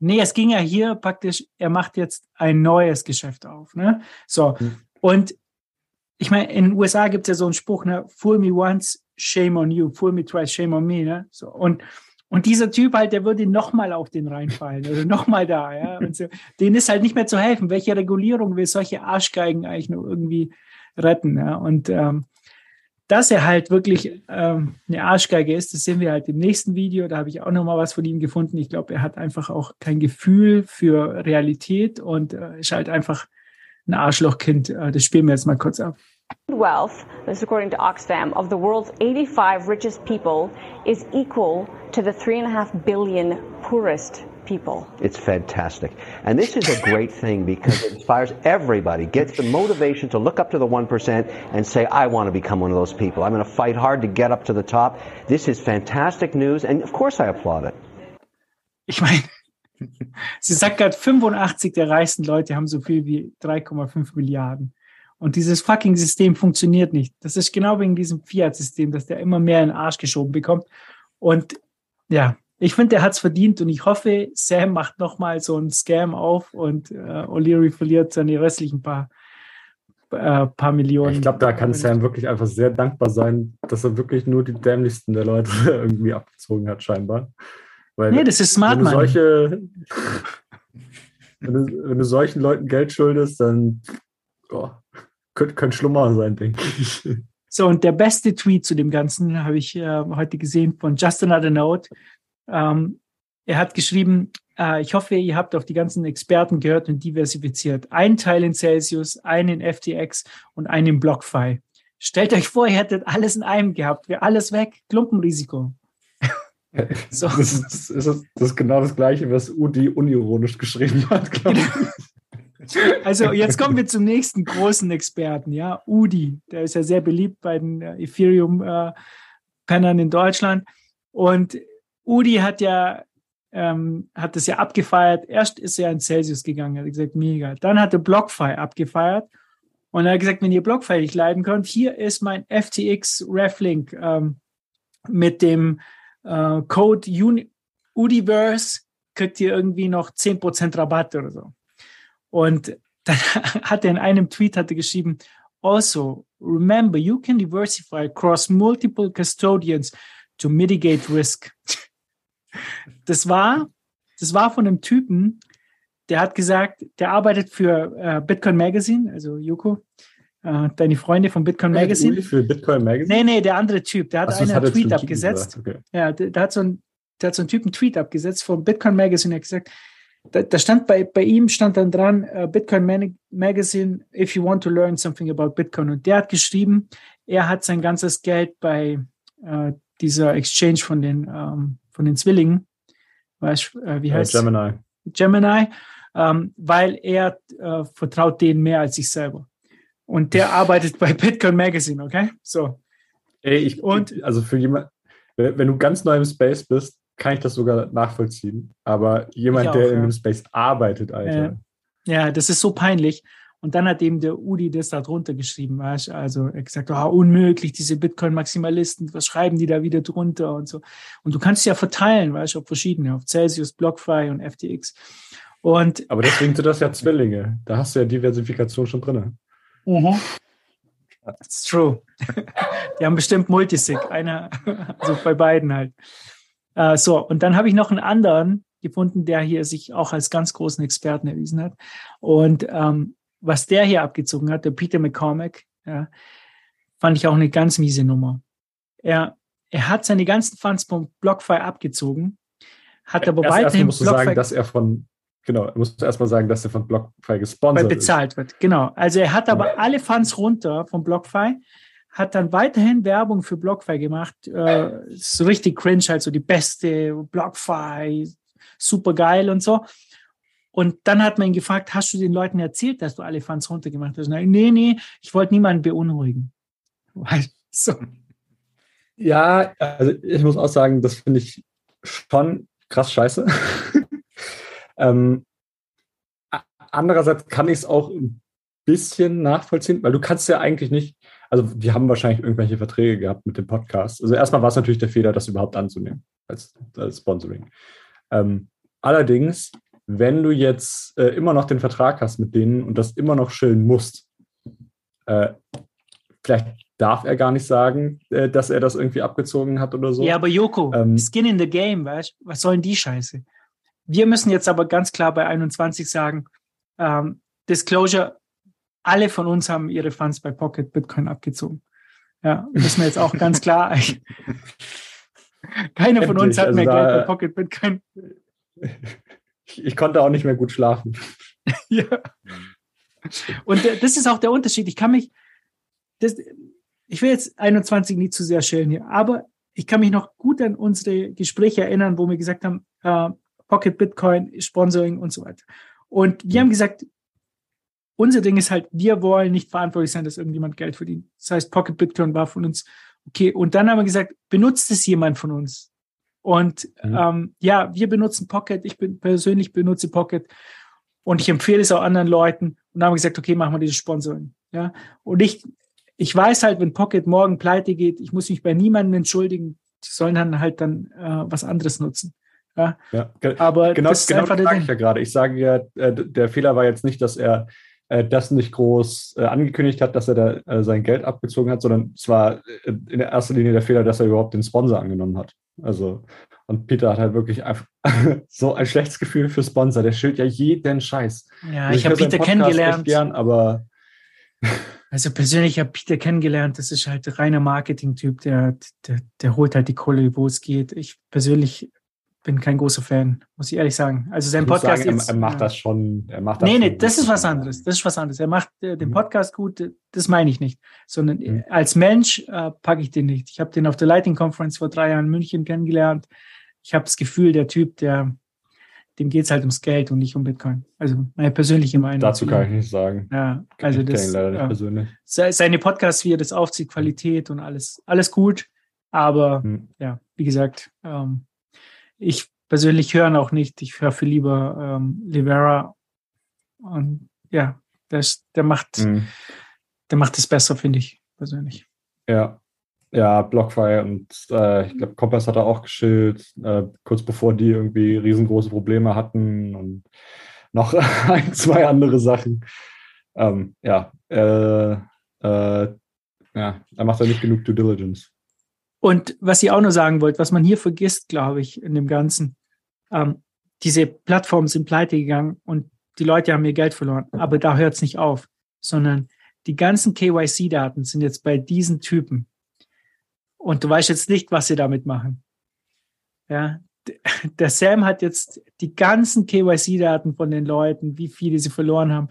Nee, es ging ja hier praktisch, er macht jetzt ein neues Geschäft auf. Ne? So, hm. und ich meine, in den USA gibt es ja so einen Spruch, ne? Fool me once, shame on you. Fool me twice, shame on me. Ne? So, und, und dieser Typ halt, der würde nochmal auf den reinfallen oder nochmal da. Ja? Und so, denen ist halt nicht mehr zu helfen. Welche Regulierung will solche Arschgeigen eigentlich nur irgendwie retten? Ja? Und ähm, dass er halt wirklich ähm, eine Arschgeige ist, das sehen wir halt im nächsten Video. Da habe ich auch noch mal was von ihm gefunden. Ich glaube, er hat einfach auch kein Gefühl für Realität und äh, ist halt einfach ein Arschlochkind. Äh, das spielen wir jetzt mal kurz ab. Wealth, this is according to Oxfam, of the world's 85 richest people is equal to the 3.5 billion poorest people. It's fantastic. And this is a great thing because it inspires everybody, gets the motivation to look up to the 1% and say, I want to become one of those people. I'm going to fight hard to get up to the top. This is fantastic news. And of course I applaud it. Ich meine, [LAUGHS] Sie sagt gerade, 85 der reichsten Leute haben so viel wie 3,5 Milliarden. Und dieses fucking System funktioniert nicht. Das ist genau wegen diesem Fiat-System, dass der immer mehr in den Arsch geschoben bekommt. Und ja, ich finde, der hat es verdient und ich hoffe, Sam macht nochmal so einen Scam auf und äh, O'Leary verliert seine restlichen paar, äh, paar Millionen. Ich glaube, da kann Sam wirklich einfach sehr dankbar sein, dass er wirklich nur die dämlichsten der Leute [LAUGHS] irgendwie abgezogen hat, scheinbar. Weil nee, das ist smart, wenn solche, [LAUGHS] wenn, du, wenn du solchen Leuten Geld schuldest, dann oh, könnte, könnte schlimmer sein, denke ich. So, und der beste Tweet zu dem Ganzen habe ich äh, heute gesehen von Just Another Note. Ähm, er hat geschrieben, äh, ich hoffe, ihr habt auf die ganzen Experten gehört und diversifiziert. Ein Teil in Celsius, einen in FTX und einen in BlockFi. Stellt euch vor, ihr hättet alles in einem gehabt. Wäre alles weg. Klumpenrisiko. So. [LAUGHS] Das, ist, das, ist, das, ist, genau das Gleiche, was Udi unironisch geschrieben hat, glaube ich. [LAUGHS] Also jetzt kommen wir zum nächsten großen Experten, ja, Udi. Der ist ja sehr beliebt bei den äh, Ethereum-Pennern in Deutschland. Und Udi hat ja ähm, hat das ja abgefeiert. Erst ist er in Celsius gegangen, hat gesagt, mega. Dann hat er BlockFi abgefeiert und er hat gesagt, wenn ihr BlockFi nicht leiden könnt, hier ist mein FTX Reflink ähm, mit dem äh, Code Uni Udiverse, kriegt ihr irgendwie noch 10% Rabatt oder so. Und dann [LAUGHS] hat er in einem Tweet hat er geschrieben, also remember you can diversify across multiple custodians to mitigate risk. [LAUGHS] Das war, das war von einem Typen, der hat gesagt, der arbeitet für äh, Bitcoin Magazine, also Yuko, äh, deine Freunde von Bitcoin Magazine. Für Bitcoin Magazine? Nee, nee, der andere Typ, der hat Ach, einen Tweet abgesetzt. Okay. Ja, der, der, hat so ein, der hat so einen Typen Tweet abgesetzt von Bitcoin Magazine, der hat gesagt, da, da, stand bei, bei ihm stand dann dran, uh, Bitcoin Man Magazine, if you want to learn something about Bitcoin. Und der hat geschrieben, er hat sein ganzes Geld bei uh, dieser Exchange von den, um, ähm, von den Zwillingen, weißt, uh, wie heißt Gemini. Gemini, um, ähm, weil er vertraut denen mehr als sich selber. Und der [LAUGHS] arbeitet bei Bitcoin Magazine, okay? So. Ey, ich, und, also für jemand, wenn du ganz neu im Space bist, kann ich das sogar nachvollziehen. Aber jemand, auch, der in dem Space arbeitet, Alter. Äh, ja, das ist so peinlich. Und dann hat eben der Udi das da drunter geschrieben, weißt? also er gesagt, oh, unmöglich, diese Bitcoin-Maximalisten, was schreiben die da wieder drunter und so. Und du kannst es ja verteilen, weißt du, auf verschiedene, auf Celsius, BlockFi und FTX. Und Aber deswegen sind das ja Zwillinge. Da hast du ja Diversifikation schon drin. Mhm. That's true. [LAUGHS] die haben bestimmt Multisig, einer, [LAUGHS] also bei beiden halt. Äh, so, und dann habe ich noch einen anderen gefunden, der hier sich auch als ganz großen Experten erwiesen hat. Und ähm, was der hier abgezogen hat, der Peter McCormack, ja, fand ich auch eine ganz miese Nummer. Er, er hat seine ganzen Funds vom BlockFi abgezogen, hat aber erst, weiterhin erst musst BlockFi, du sagen, dass er von Genau, musst du erstmal sagen, dass er von BlockFi gesponsert bezahlt ist. wird. Genau. Also er hat aber ja. alle Funds runter von BlockFi, hat dann weiterhin Werbung für BlockFi gemacht. Äh, so richtig cringe, halt so die beste BlockFi, super geil und so. Und dann hat man ihn gefragt, hast du den Leuten erzählt, dass du alle Funds runtergemacht hast? Nee, nee, ich wollte niemanden beunruhigen. [LAUGHS] So. Ja, also ich muss auch sagen, das finde ich schon krass scheiße. [LAUGHS] Ähm, andererseits kann ich es auch ein bisschen nachvollziehen, weil du kannst ja eigentlich nicht, also die haben wahrscheinlich irgendwelche Verträge gehabt mit dem Podcast. Also erstmal war es natürlich der Fehler, das überhaupt anzunehmen als, als Sponsoring. Ähm, allerdings, wenn du jetzt äh, immer noch den Vertrag hast mit denen und das immer noch schillen musst, äh, vielleicht darf er gar nicht sagen, äh, dass er das irgendwie abgezogen hat oder so. Ja, aber Joko, ähm, Skin in the Game, weißt Was sollen die Scheiße? Wir müssen jetzt aber ganz klar bei 21 sagen, ähm, Disclosure, alle von uns haben ihre Funds bei Pocket Bitcoin abgezogen. Ja, müssen wir jetzt auch ganz klar. [LAUGHS] Keiner von uns hat also mehr Geld bei Pocket Bitcoin. Ich konnte auch nicht mehr gut schlafen. [LAUGHS] ja. Und das ist auch der Unterschied. Ich kann mich, das, ich will jetzt 21 nicht zu sehr schälen hier, aber ich kann mich noch gut an unsere Gespräche erinnern, wo wir gesagt haben, äh, Pocket Bitcoin, Sponsoring und so weiter. Und wir haben gesagt, unser Ding ist halt, wir wollen nicht verantwortlich sein, dass irgendjemand Geld verdient. Das heißt, Pocket Bitcoin war von uns okay. Und dann haben wir gesagt, benutzt es jemand von uns? Und Mhm. ähm, ja, wir benutzen Pocket. Ich bin persönlich benutze Pocket und ich empfehle es auch anderen Leuten. Und dann haben wir gesagt, okay, machen wir dieses Sponsoring. Ja, und ich, ich weiß halt, wenn Pocket morgen pleite geht, ich muss mich bei niemandem entschuldigen. Die sollen dann halt dann äh, was anderes nutzen. Ja, Ja, aber genau das genau das sage ich ja gerade. Ich sage ja, äh, der Fehler war jetzt nicht, dass er das nicht groß äh, angekündigt hat, dass er da äh, sein Geld abgezogen hat, sondern es war äh, in der ersten Linie der Fehler, dass er überhaupt den Sponsor angenommen hat. Also, und Peter hat halt wirklich einfach [LAUGHS] so ein schlechtes Gefühl für Sponsor. Der schilt ja jeden Scheiß. Ja, Also ich habe höre seinen Peter kennengelernt. Gern, aber [LAUGHS] Also persönlich habe Peter kennengelernt. Das ist halt reiner Marketing-Typ, der, der, der holt halt die Kohle, wo es geht. Ich persönlich bin kein großer Fan, muss ich ehrlich sagen. Also sein ich Podcast sagen, jetzt, er, er macht das schon. Er macht das Nee, nee, das ist was anderes. Das ist was anderes. Er macht äh, den Mhm. Podcast gut, das meine ich nicht. Sondern Mhm. äh, als Mensch äh, packe ich den nicht. Ich habe den auf der Lighting Conference vor drei Jahren in München kennengelernt. Ich habe das Gefühl, der Typ, der, dem geht es halt ums Geld und nicht um Bitcoin. Also meine persönliche Meinung. Dazu zu kann ich nicht sagen. Ja, also ich das, leider nicht ja. persönlich. Se- seine Podcasts, wie er das aufzieht, Qualität und alles, alles gut. Aber Hm. ja, wie gesagt, ähm, ich persönlich höre ihn auch nicht. Ich höre viel lieber ähm, Livera. Und ja, das, der macht, Hm. der macht es besser, finde ich persönlich. Ja, ja, Blockfire und äh, ich glaube, Kompass hat er auch geschillt, äh, kurz bevor die irgendwie riesengroße Probleme hatten und noch [LAUGHS] ein, zwei andere Sachen. Ähm, ja, äh, äh, ja, da macht er nicht genug Due Diligence. Und was ich auch noch sagen wollte, was man hier vergisst, glaube ich, in dem Ganzen, ähm, diese Plattformen sind pleite gegangen und die Leute haben ihr Geld verloren. Aber da hört es nicht auf, sondern die ganzen KYC-Daten sind jetzt bei diesen Typen. Und du weißt jetzt nicht, was sie damit machen. Ja, [LAUGHS] der Sam hat jetzt die ganzen KYC-Daten von den Leuten, wie viele sie verloren haben.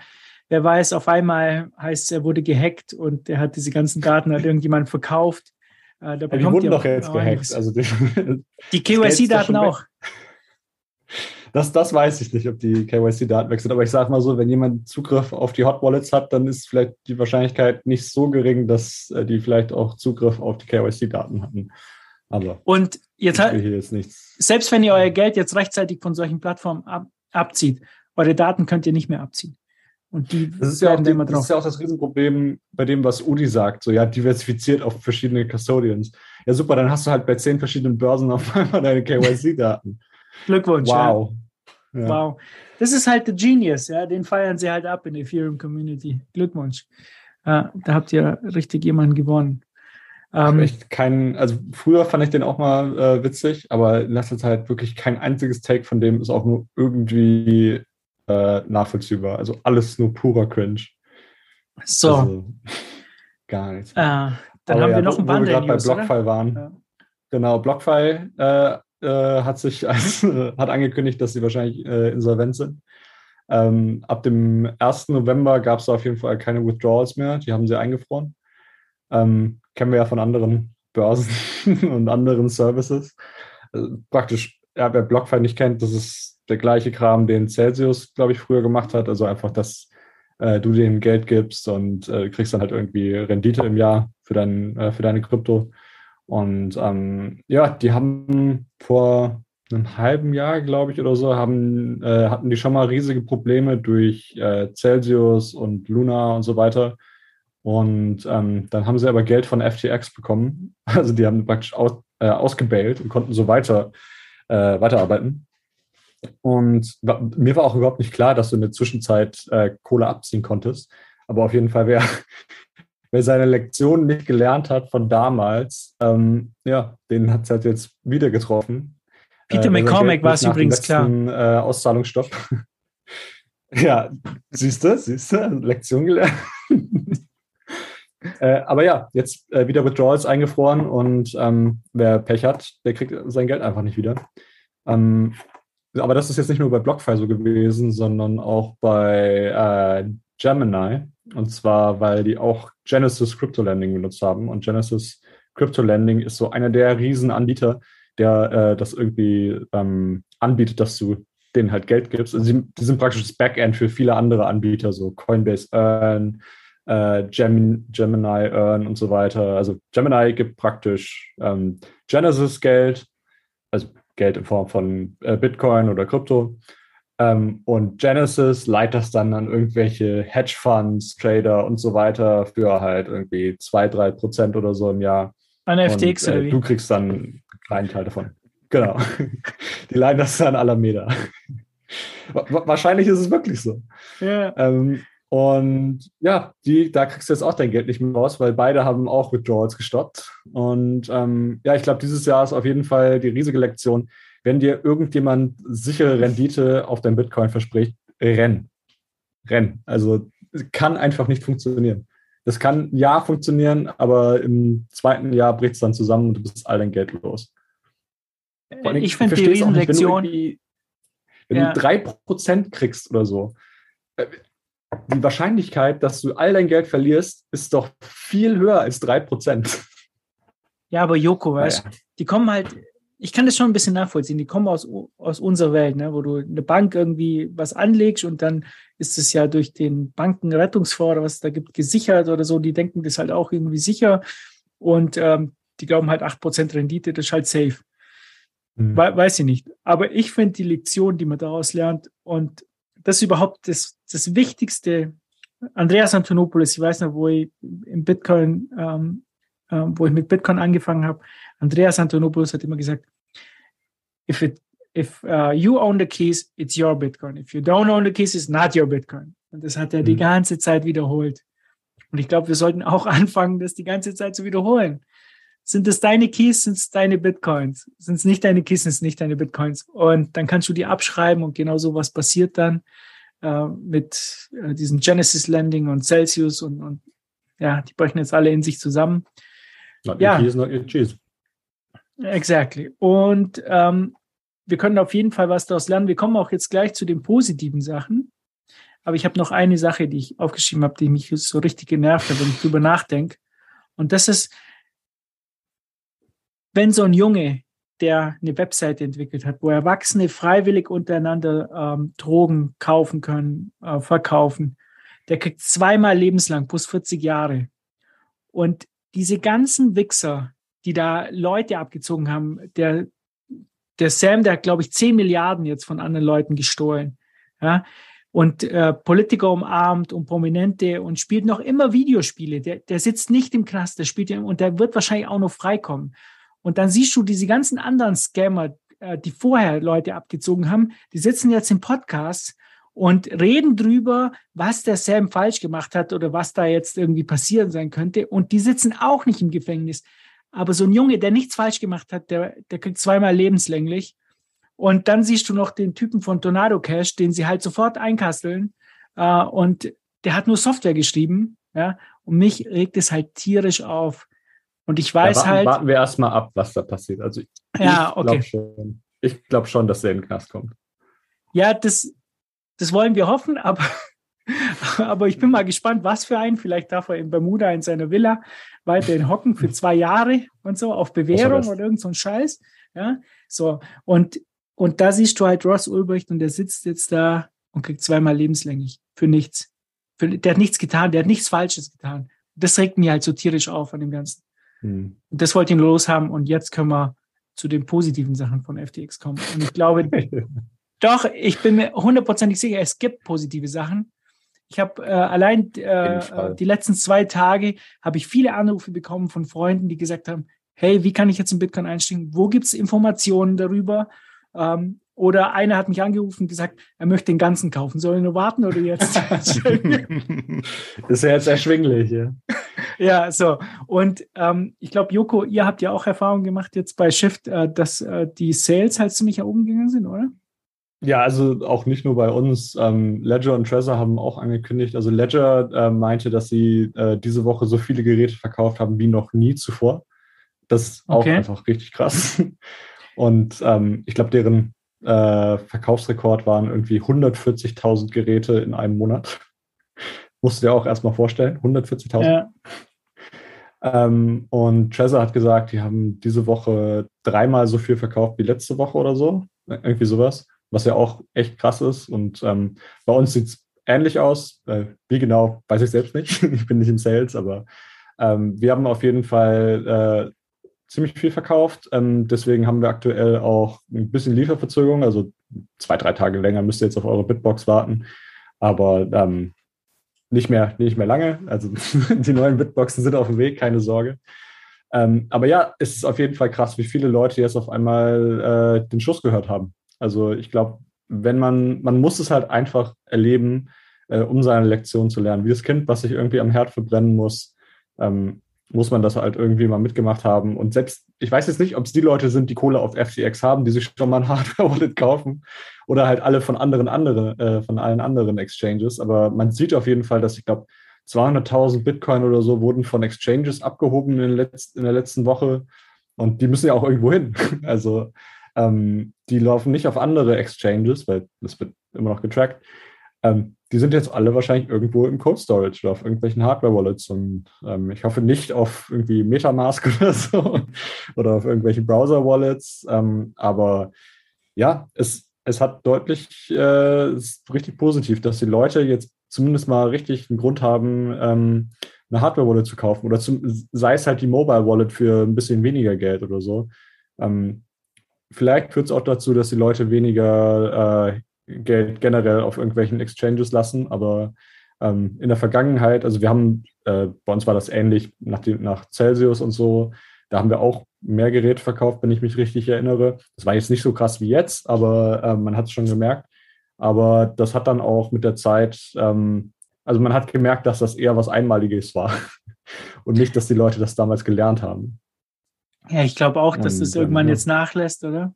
Wer weiß, auf einmal heißt es, er wurde gehackt und er hat diese ganzen Daten an irgendjemanden verkauft. Äh, da die wurden doch jetzt gehackt. Also die, Die KYC-Daten auch. das, das weiß ich nicht, ob die KYC-Daten weg sind. Aber ich sage mal so, wenn jemand Zugriff auf die Hot Wallets hat, dann ist vielleicht die Wahrscheinlichkeit nicht so gering, dass äh, die vielleicht auch Zugriff auf die KYC-Daten hatten. Aber Und jetzt hier jetzt selbst wenn ihr euer Geld jetzt rechtzeitig von solchen Plattformen ab, abzieht, eure Daten könnt ihr nicht mehr abziehen. Und die Das ist, ja auch die, das ist ja auch das Riesenproblem bei dem, was Udi sagt. So, ja, diversifiziert auf verschiedene Custodians. Ja, super, dann hast du halt bei zehn verschiedenen Börsen auf einmal deine KYC-Daten. [LAUGHS] Glückwunsch. wow. Ja. Ja. Wow. Das ist halt der Genius, ja. Den feiern sie halt ab in der Ethereum Community. Glückwunsch. Ja, da habt ihr richtig jemanden gewonnen. Ähm, echt keinen, also früher fand ich den auch mal äh, witzig, aber in letzter Zeit wirklich kein einziges Take von dem ist auch nur irgendwie äh, nachvollziehbar. Also alles nur purer Cringe. so, Also, [LAUGHS] gar nichts. äh, dann Aber haben ja, wir noch wo- ein wo wir Bundle gerade bei News, oder? Waren. Ja. Genau, BlockFi äh, äh, hat sich [LAUGHS] als, hat angekündigt, dass sie wahrscheinlich äh, insolvent sind. Ähm, ab dem 1. November gab es auf jeden Fall keine Withdrawals mehr. Die haben sie eingefroren. Ähm, kennen wir ja von anderen Börsen [LAUGHS] und anderen Services. Also praktisch, ja, wer BlockFi nicht kennt, das ist der gleiche Kram, den Celsius, glaube ich, früher gemacht hat. Also einfach, dass äh, du denen Geld gibst und äh, kriegst dann halt irgendwie Rendite im Jahr für, dein, äh, für deine Krypto. Und ähm, ja, die haben vor einem halben Jahr, glaube ich, oder so, haben, äh, hatten die schon mal riesige Probleme durch äh, Celsius und Luna und so weiter. Und ähm, dann haben sie aber Geld von FTX bekommen. [LAUGHS] Also die haben praktisch aus, äh, ausgebailt und konnten so weiter äh, weiterarbeiten. Und mir war auch überhaupt nicht klar, dass du in der Zwischenzeit äh, Kohle abziehen konntest. Aber auf jeden Fall, wer, [LAUGHS] wer seine Lektion nicht gelernt hat von damals, ähm, ja, den hat es halt jetzt wieder getroffen. Peter Äh, McCormack war es übrigens klar. letzten, Äh, Auszahlungsstopp. [LAUGHS] ja, siehst du, siehst du, Lektion gelernt. [LAUGHS] äh, aber ja, jetzt äh, wieder Withdrawals eingefroren und ähm, wer Pech hat, der kriegt sein Geld einfach nicht wieder. Ähm, aber das ist jetzt nicht nur bei BlockFi so gewesen, sondern auch bei äh, Gemini. Und zwar, weil die auch Genesis Crypto Lending benutzt haben. Und Genesis Crypto Lending ist so einer der Riesenanbieter, der äh, das irgendwie ähm, anbietet, dass du denen halt Geld gibst. Also sie, die sind praktisch das Backend für viele andere Anbieter, so Coinbase Earn, äh, Gem, Gemini Earn und so weiter. Also Gemini gibt praktisch ähm, Genesis Geld, also Geld in Form von äh, Bitcoin oder Krypto. Ähm, und Genesis leiht das dann an irgendwelche Hedgefonds, Trader und so weiter für halt irgendwie zwei, drei Prozent oder so im Jahr. An FTX und, äh, oder wie? Du kriegst dann einen kleinen Teil davon. Genau. [LAUGHS] Die leihen das an Alameda. [LAUGHS] Wa- Wahrscheinlich ist es wirklich so. Ja. Ähm, und ja, die, da kriegst du jetzt auch dein Geld nicht mehr raus, weil beide haben auch Withdrawals gestoppt. Und ähm, ja, ich glaube, dieses Jahr ist auf jeden Fall die riesige Lektion. Wenn dir irgendjemand sichere Rendite auf dein Bitcoin verspricht, renn. Renn. Also kann einfach nicht funktionieren. Das kann ein Jahr funktionieren, aber im zweiten Jahr bricht es dann zusammen und du bist all dein Geld los. Allem, Ich finde die nicht, wenn du Riesenlektion, Wenn Ja. du 3% kriegst oder so, äh, die Wahrscheinlichkeit, dass du all dein Geld verlierst, ist doch viel höher als 3%. ja, aber Joko, weißt Naja. die kommen halt, ich kann das schon ein bisschen nachvollziehen, die kommen aus, aus unserer Welt, ne, wo du eine Bank irgendwie was anlegst und dann ist es ja durch den Bankenrettungsfonds oder was es da gibt, gesichert oder so, die denken das halt auch irgendwie sicher und ähm, die glauben halt 8% Rendite, das ist halt safe. Hm. We weiß ich nicht. Aber ich finde die Lektion, die man daraus lernt und das ist überhaupt das, das Wichtigste. Andreas Antonopoulos, ich weiß noch, wo ich im Bitcoin, ähm, ähm, wo ich mit Bitcoin angefangen habe, Andreas Antonopoulos hat immer gesagt, if it, if uh, you own the keys, it's your Bitcoin. If you don't own the keys, it's not your Bitcoin. Und das hat er die Mhm. ganze Zeit wiederholt. Und ich glaube, wir sollten auch [LAUGHS] anfangen, das die ganze Zeit zu wiederholen. Sind es deine Keys, sind es deine Bitcoins? Sind es nicht deine Keys, sind es nicht deine Bitcoins? Und dann kannst du die abschreiben und genau so was passiert dann äh, mit äh, diesem Genesis Landing und Celsius und, und ja, die brechen jetzt alle in sich zusammen. Not Ja. your keys, not your cheese. Exactly. Und ähm, wir können auf jeden Fall was daraus lernen. Wir kommen auch jetzt gleich zu den positiven Sachen. Aber ich habe noch eine Sache, die ich aufgeschrieben habe, die mich so richtig genervt hat, wenn ich drüber nachdenke. Und das ist, wenn so ein Junge, der eine Webseite entwickelt hat, wo Erwachsene freiwillig untereinander ähm, Drogen kaufen können, äh, verkaufen, der kriegt zweimal lebenslang plus 40 Jahre. Und diese ganzen Wichser, die da Leute abgezogen haben, der, der Sam, der hat, glaube ich, 10 Milliarden jetzt von anderen Leuten gestohlen. Ja, und äh, Politiker umarmt und Prominente und spielt noch immer Videospiele. Der, der sitzt nicht im Knast, der spielt und der wird wahrscheinlich auch noch freikommen. Und dann siehst du diese ganzen anderen Scammer, äh, die vorher Leute abgezogen haben, die sitzen jetzt im Podcast und reden drüber, was der Sam falsch gemacht hat oder was da jetzt irgendwie passieren sein könnte. Und die sitzen auch nicht im Gefängnis. Aber so ein Junge, der nichts falsch gemacht hat, der, der kriegt zweimal lebenslänglich. Und dann siehst du noch den Typen von Tornado Cash, den sie halt sofort einkasteln. Äh, und der hat nur Software geschrieben. Ja, und mich regt es halt tierisch auf. Und ich weiß warten, halt, warten wir erstmal ab, was da passiert. Also ich Ja, glaube okay. schon, ich glaub schon, dass er in den Knast kommt. ja, das, das wollen wir hoffen, aber, [LAUGHS] aber ich bin mal gespannt, was für einen. Vielleicht darf er in Bermuda in seiner Villa weiterhin hocken für zwei Jahre und so auf Bewährung oder irgend so ein Scheiß. Ja, so. Und, und da siehst du halt Ross Ulbricht und der sitzt jetzt da und kriegt zweimal lebenslänglich für nichts. Für, der hat nichts getan, der hat nichts Falsches getan. Das regt mich halt so tierisch auf an dem Ganzen. Hm. Und das wollte ich nur loshaben und jetzt können wir zu den positiven Sachen von FTX kommen. Und ich glaube, [LAUGHS] doch, ich bin mir hundertprozentig sicher, es gibt positive Sachen. Ich habe äh, allein äh, die letzten zwei Tage habe ich viele Anrufe bekommen von Freunden, die gesagt haben, hey, wie kann ich jetzt in Bitcoin einsteigen? Wo gibt es Informationen darüber? Ähm, oder einer hat mich angerufen und gesagt, er möchte den ganzen kaufen. Soll er nur warten oder jetzt? [LAUGHS] [LAUGHS] Ist ja jetzt erschwinglich. Ja. [LAUGHS] Ja, so. Und ähm, ich glaube, Joko, ihr habt ja auch Erfahrung gemacht jetzt bei Shift, äh, dass äh, die Sales halt ziemlich nach oben gegangen sind, oder? Ja, also auch nicht nur bei uns. Ähm, Ledger und Trezor haben auch angekündigt. Also Ledger äh, meinte, dass sie äh, diese Woche so viele Geräte verkauft haben wie noch nie zuvor. Das ist auch Okay. einfach richtig krass. [LAUGHS] Und ähm, ich glaube, deren äh, Verkaufsrekord waren irgendwie 140.000 Geräte in einem Monat. Musst du dir auch erstmal vorstellen, 140.000. Ja. Ähm, und Trezor hat gesagt, die haben diese Woche dreimal so viel verkauft wie letzte Woche oder so. Irgendwie sowas. Was ja auch echt krass ist. Und ähm, bei uns sieht es ähnlich aus. Äh, wie genau, weiß ich selbst nicht. [LAUGHS] ich bin nicht im Sales, aber ähm, wir haben auf jeden Fall äh, ziemlich viel verkauft. Ähm, deswegen haben wir aktuell auch ein bisschen Lieferverzögerung. Also zwei, drei Tage länger müsst ihr jetzt auf eure Bitbox warten. Aber ähm, nicht, mehr, nicht mehr lange. Also [LAUGHS] die neuen Bitboxen sind auf dem Weg, keine Sorge. Ähm, aber ja, es ist auf jeden Fall krass, wie viele Leute jetzt auf einmal äh, den Schuss gehört haben. Also ich glaube, wenn man, man muss es halt einfach erleben, äh, um seine Lektion zu lernen. Wie das Kind, was sich irgendwie am Herd verbrennen muss, ähm, muss man das halt irgendwie mal mitgemacht haben. Und selbst, ich weiß jetzt nicht, ob es die Leute sind, die Kohle auf FTX haben, die sich schon mal ein [LAUGHS] Hardware-Wallet kaufen oder halt alle von anderen, andere, äh, von allen anderen Exchanges. Aber man sieht auf jeden Fall, dass ich glaube, 200.000 Bitcoin oder so wurden von Exchanges abgehoben in, letzt, in der letzten Woche. Und die müssen ja auch irgendwo hin. [LAUGHS] Also ähm, die laufen nicht auf andere Exchanges, weil das wird immer noch getrackt. Ähm, die sind jetzt alle wahrscheinlich irgendwo im Cold Storage oder auf irgendwelchen Hardware-Wallets. Und ähm, ich hoffe nicht auf irgendwie Metamask [LAUGHS] oder so oder auf irgendwelchen Browser-Wallets. Ähm, aber ja, es, es hat deutlich, äh, ist richtig positiv, dass die Leute jetzt zumindest mal richtig einen Grund haben, ähm, eine Hardware-Wallet zu kaufen. Oder zum, sei es halt die Mobile-Wallet für ein bisschen weniger Geld oder so. Ähm, vielleicht führt es auch dazu, dass die Leute weniger äh, Geld generell auf irgendwelchen Exchanges lassen, aber ähm, in der Vergangenheit, also wir haben, äh, bei uns war das ähnlich nach, die, nach Celsius und so, da haben wir auch mehr Geräte verkauft, wenn ich mich richtig erinnere. Das war jetzt nicht so krass wie jetzt, aber äh, man hat es schon gemerkt. Aber das hat dann auch mit der Zeit, ähm, also man hat gemerkt, dass das eher was Einmaliges war [LAUGHS] und nicht, dass die Leute das damals gelernt haben. Ja, ich glaube auch, dass und, das irgendwann ähm, jetzt nachlässt, oder?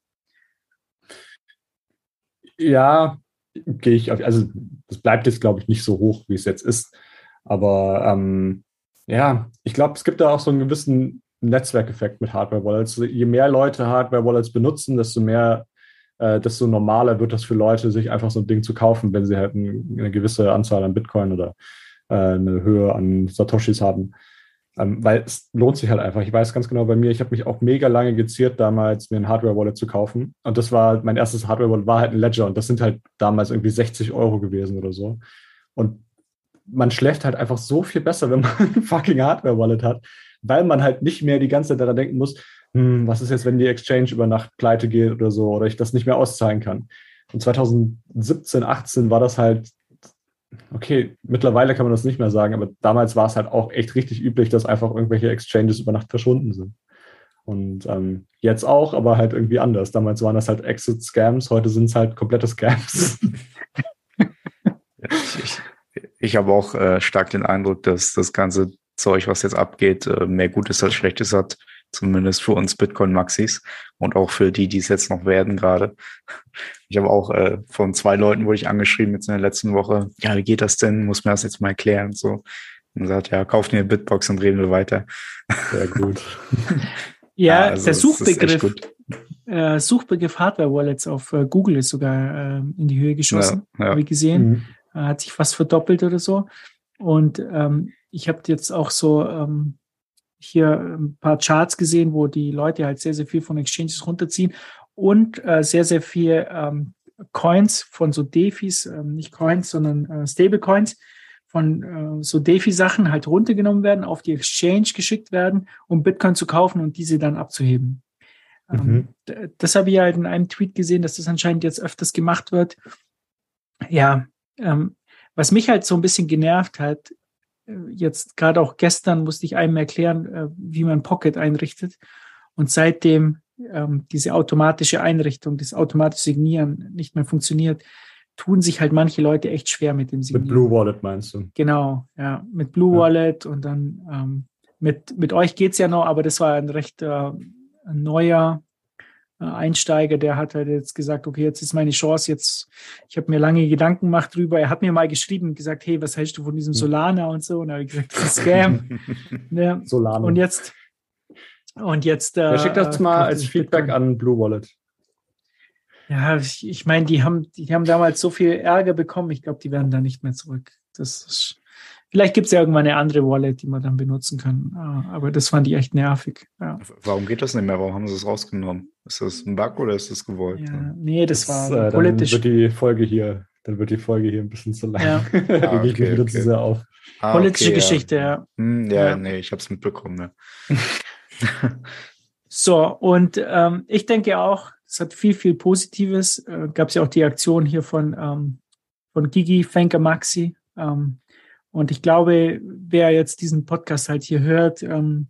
Ja, gehe ich auf, also das bleibt jetzt, glaube ich, nicht so hoch, wie es jetzt ist. Aber ähm, ja, ich glaube, es gibt da auch so einen gewissen Netzwerkeffekt mit Hardware-Wallets. Je mehr Leute Hardware-Wallets benutzen, desto mehr, äh, desto normaler wird das für Leute, sich einfach so ein Ding zu kaufen, wenn sie halt eine gewisse Anzahl an Bitcoin oder äh, eine Höhe an Satoshis haben. Ähm, weil es lohnt sich halt einfach. Ich weiß ganz genau bei mir, ich habe mich auch mega lange geziert, damals mir ein Hardware-Wallet zu kaufen. Und das war, mein erstes Hardware-Wallet war halt ein Ledger und das sind halt damals irgendwie 60 Euro gewesen oder so. Und man schläft halt einfach so viel besser, wenn man [LAUGHS] ein fucking Hardware-Wallet hat, weil man halt nicht mehr die ganze Zeit daran denken muss, hm, was ist jetzt, wenn die Exchange über Nacht pleite geht oder so, oder ich das nicht mehr auszahlen kann. Und 2017, 18 war das halt okay, mittlerweile kann man das nicht mehr sagen, aber damals war es halt auch echt richtig üblich, dass einfach irgendwelche Exchanges über Nacht verschwunden sind. Und ähm, jetzt auch, aber halt irgendwie anders. Damals waren das halt Exit-Scams, heute sind es halt komplette Scams. ich, ich habe auch äh, stark den Eindruck, dass das ganze Zeug, was jetzt abgeht, äh, mehr Gutes als Schlechtes hat. Zumindest für uns Bitcoin-Maxis und auch für die, die es jetzt noch werden gerade. Ich habe auch äh, von zwei Leuten wurde ich angeschrieben jetzt in der letzten Woche, ja, wie geht das denn? Muss mir das jetzt mal erklären und so. Und sagt, ja, kauft mir eine Bitbox und reden wir weiter. Sehr gut. [LAUGHS] ja, ja also der Suchbegriff, äh, Suchbegriff Hardware-Wallets auf äh, Google ist sogar äh, in die Höhe geschossen, ja, ja. habe ich gesehen. Mhm. hat sich fast verdoppelt oder so. Und ähm, ich habe jetzt auch so ähm, hier ein paar Charts gesehen, wo die Leute halt sehr, sehr viel von Exchanges runterziehen und äh, sehr, sehr viel ähm, Coins von so Defis, ähm, nicht Coins, sondern äh, Stablecoins von äh, so DeFi-Sachen halt runtergenommen werden, auf die Exchange geschickt werden, um Bitcoin zu kaufen und diese dann abzuheben. Ähm, mhm. das habe ich halt in einem Tweet gesehen, dass das anscheinend jetzt öfters gemacht wird. Ja, ähm, was mich halt so ein bisschen genervt hat, jetzt gerade auch gestern musste ich einem erklären, äh, wie man Pocket einrichtet. Und seitdem ähm, diese automatische Einrichtung, das automatische Signieren nicht mehr funktioniert, tun sich halt manche Leute echt schwer mit dem Signieren. Mit Blue Wallet meinst du? Genau, ja, mit Blue ja. Wallet und dann ähm, mit, mit euch geht's ja noch, aber das war ein recht äh, neuer äh, Einsteiger, der hat halt jetzt gesagt, okay, jetzt ist meine Chance, jetzt, ich habe mir lange Gedanken gemacht drüber. Er hat mir mal geschrieben und gesagt, hey, was hältst du von diesem hm. Solana und so? Und er hat gesagt, das ist Scam. ja. [LAUGHS] Solana. Und jetzt, und jetzt. Äh, schickt das mal als Feedback an Blue Wallet. Ja, ich, ich meine, die haben, die haben damals so viel Ärger bekommen. Ich glaube, die werden da nicht mehr zurück. Das ist, Vielleicht gibt es ja irgendwann eine andere Wallet, die man dann benutzen kann. Ah, aber das fand ich echt nervig. Ja. Warum geht das nicht mehr? Warum haben sie es rausgenommen? Ist das ein Bug oder ist das gewollt? Ja, nee, das, das war äh, politisch. Dann wird die Folge hier, dann wird die Folge hier ein bisschen zu lang. Ja. [LAUGHS] ah, okay, wieder okay. zu sehr auf. Ah, Politische okay, Geschichte, ja. Ja, hm, ja, ja. nee, ich habe es mitbekommen. Ja. [LAUGHS] So, und ähm, ich denke auch, es hat viel, viel Positives. Äh, Gab es ja auch die Aktion hier von, ähm, von Gigi Fenker Maxi. Ähm, und ich glaube, wer jetzt diesen Podcast halt hier hört, ähm,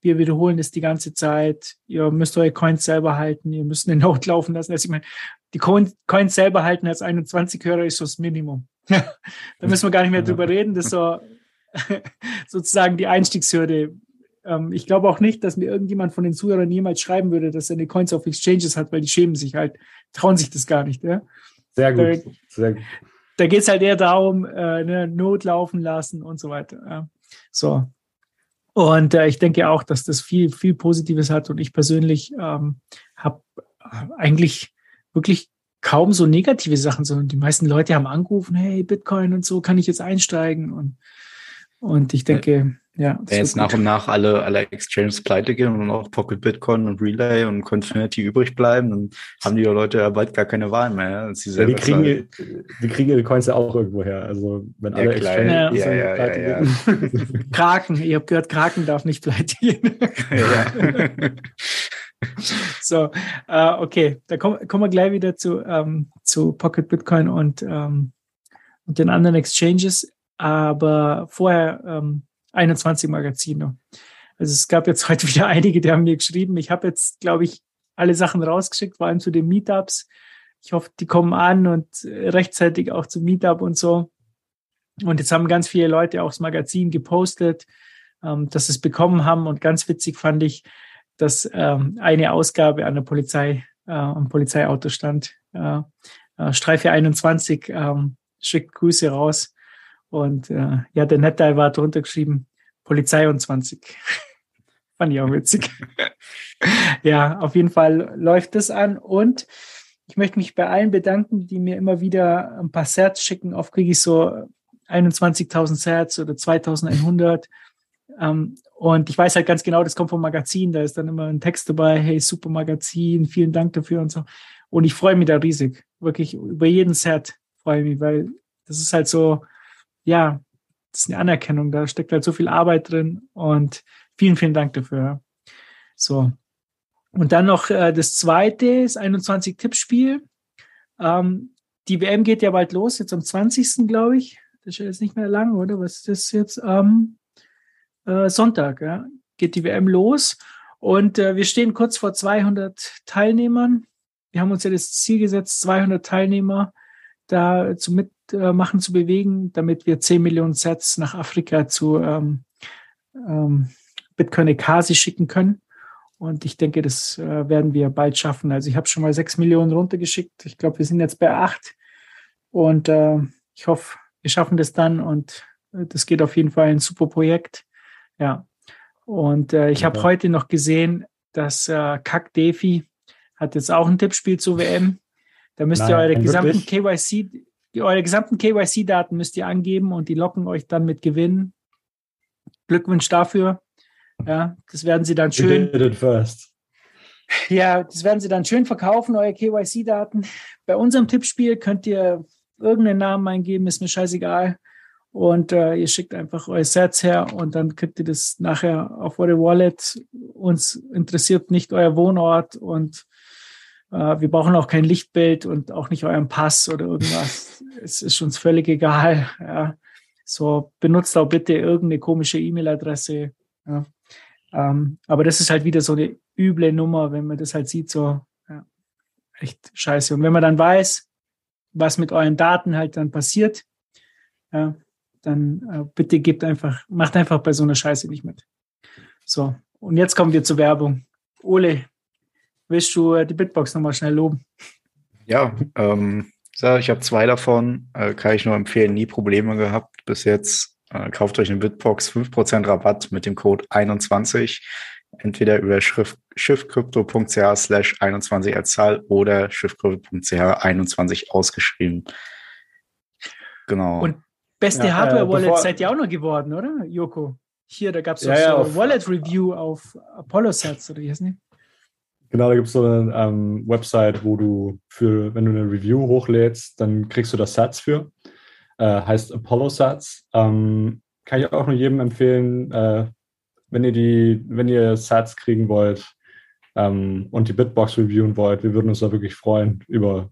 wir wiederholen das die ganze Zeit. Ihr müsst eure Coins selber halten. Ihr müsst eine Note laufen lassen. Also ich meine, die Coins selber halten als 21-Hörer ist so das Minimum. [LAUGHS] da müssen wir gar nicht mehr drüber reden. Das ist so [LAUGHS] sozusagen die Einstiegshürde. Ähm, ich glaube auch nicht, dass mir irgendjemand von den Zuhörern jemals schreiben würde, dass er eine Coins auf Exchanges hat, weil die schämen sich halt, trauen sich das gar nicht. Ja? Sehr gut. Da, Sehr gut. Da geht es halt eher darum, äh, ne, Not laufen lassen und so weiter. Ja? So. Und äh, ich denke auch, dass das viel, viel Positives hat. Und ich persönlich ähm, habe eigentlich wirklich kaum so negative Sachen, sondern die meisten Leute haben angerufen, hey, Bitcoin und so, kann ich jetzt einsteigen? Und, und ich denke, ja. Wenn jetzt nach und nach alle, alle Exchanges pleite gehen und auch Pocket Bitcoin und Relay und Confinity übrig bleiben, dann haben die Leute ja bald gar keine Wahl mehr. Ja, die, kriegen, die, die kriegen ihre Coins ja auch irgendwo her. Also wenn alle ja, Exchanges ja, ja, pleite ja, gehen. [LAUGHS] Kraken, ihr habt gehört, Kraken darf nicht pleite gehen. ja. [LAUGHS] so, äh, okay, da kommen, kommen wir gleich wieder zu, ähm, zu Pocket Bitcoin und, ähm, und den anderen Exchanges. Aber vorher ähm, 21 Magazine. Also es gab jetzt [LAUGHS] heute wieder einige, die haben mir geschrieben. Ich habe jetzt, glaube ich, alle Sachen rausgeschickt, vor allem zu den Meetups. Ich hoffe, die kommen an und rechtzeitig auch zum Meetup und so. Und jetzt haben ganz viele Leute auch das Magazin gepostet, ähm, dass sie es bekommen haben. Und ganz witzig fand ich, dass ähm, eine Ausgabe an der Polizei, äh, am Polizeiauto stand. Äh, äh, Streife 21 ähm, schickt Grüße raus. Und äh, ja, der Netteil war drunter geschrieben, Polizei und 20. [LAUGHS] Fand ich auch witzig. [LAUGHS] ja, auf jeden Fall läuft das an. Und ich möchte mich bei allen bedanken, die mir immer wieder ein paar Sets schicken. Oft kriege ich so 21.000 Sets oder 2.100. Ähm, und ich weiß halt ganz genau, das kommt vom Magazin. Da ist dann immer ein Text dabei. Hey, super Magazin, vielen Dank dafür und so. Und ich freue mich da riesig. Wirklich über jeden Set freue ich mich, weil das ist halt so, ja, das ist eine Anerkennung. Da steckt halt so viel Arbeit drin. Und vielen, vielen Dank dafür. So. Und dann noch äh, das zweite, das 21-Tippspiel. Ähm, die WM geht ja bald los, jetzt am 20. glaube ich. Das ist jetzt nicht mehr lang, oder? Was ist das jetzt? Ähm, äh, Sonntag ja, geht die WM los. Und äh, wir stehen kurz vor 200 Teilnehmern. Wir haben uns ja das Ziel gesetzt, 200 Teilnehmer da zu mitmachen, zu bewegen, damit wir 10 Millionen Sets nach Afrika zu ähm, ähm, Bitcoin Ekasi schicken können. Und ich denke, das äh, werden wir bald schaffen. Also ich habe schon mal 6 Millionen runtergeschickt. Ich glaube, wir sind jetzt bei 8. Und äh, ich hoffe, wir schaffen das dann. Und äh, das geht auf jeden Fall ein super Projekt. Ja. Und äh, ich habe heute noch gesehen, dass äh, Kack Defi hat jetzt auch ein Tippspiel zur WM. Da müsst Nein, ihr eure gesamten KYC, eure gesamten KYC-Daten müsst ihr angeben und die locken euch dann mit Gewinn. Glückwunsch dafür. Ja, das werden sie dann schön. [LAUGHS] Ja, das werden sie dann schön verkaufen, eure KYC-Daten. Bei unserem Tippspiel könnt ihr irgendeinen Namen eingeben, ist mir scheißegal und äh, ihr schickt einfach euer Sets her und dann kriegt ihr das nachher auf eure Wallet. Uns interessiert nicht euer Wohnort und wir brauchen auch kein Lichtbild und auch nicht euren Pass oder irgendwas. es ist uns völlig egal. Ja. So benutzt auch bitte irgendeine komische E-Mail-Adresse. Ja. Ähm, aber das ist halt wieder so eine üble Nummer, wenn man das halt sieht, so ja, echt scheiße. Und wenn man dann weiß, was mit euren Daten halt dann passiert, ja, dann äh, bitte gebt einfach, macht einfach bei so einer Scheiße nicht mit. So, und jetzt kommen wir zur Werbung. Ole, willst du äh, die Bitbox nochmal schnell loben? Ja, ähm, ich habe zwei davon, äh, kann ich nur empfehlen, nie Probleme gehabt bis jetzt. Äh, kauft euch eine Bitbox, 5% Rabatt mit dem Code 21. Entweder über schiffcrypto.ch slash 21 als Zahl oder schiffcrypto.ch 21 ausgeschrieben. Genau. Und Beste ja, Hardware-Wallet äh, seid ihr auch noch geworden, oder, Joko? Hier, da gab es ja, so ja, Wallet-Review auf Apollo-Sets, oder wie heißt nicht? Genau, da gibt es so eine ähm, Website, wo du für, wenn du eine Review hochlädst, dann kriegst du das Sats für. Äh, heißt Apollo Sats. Ähm, kann ich auch nur jedem empfehlen, äh, wenn ihr die, wenn ihr Sats kriegen wollt, ähm, und die Bitbox reviewen wollt, wir würden uns da wirklich freuen über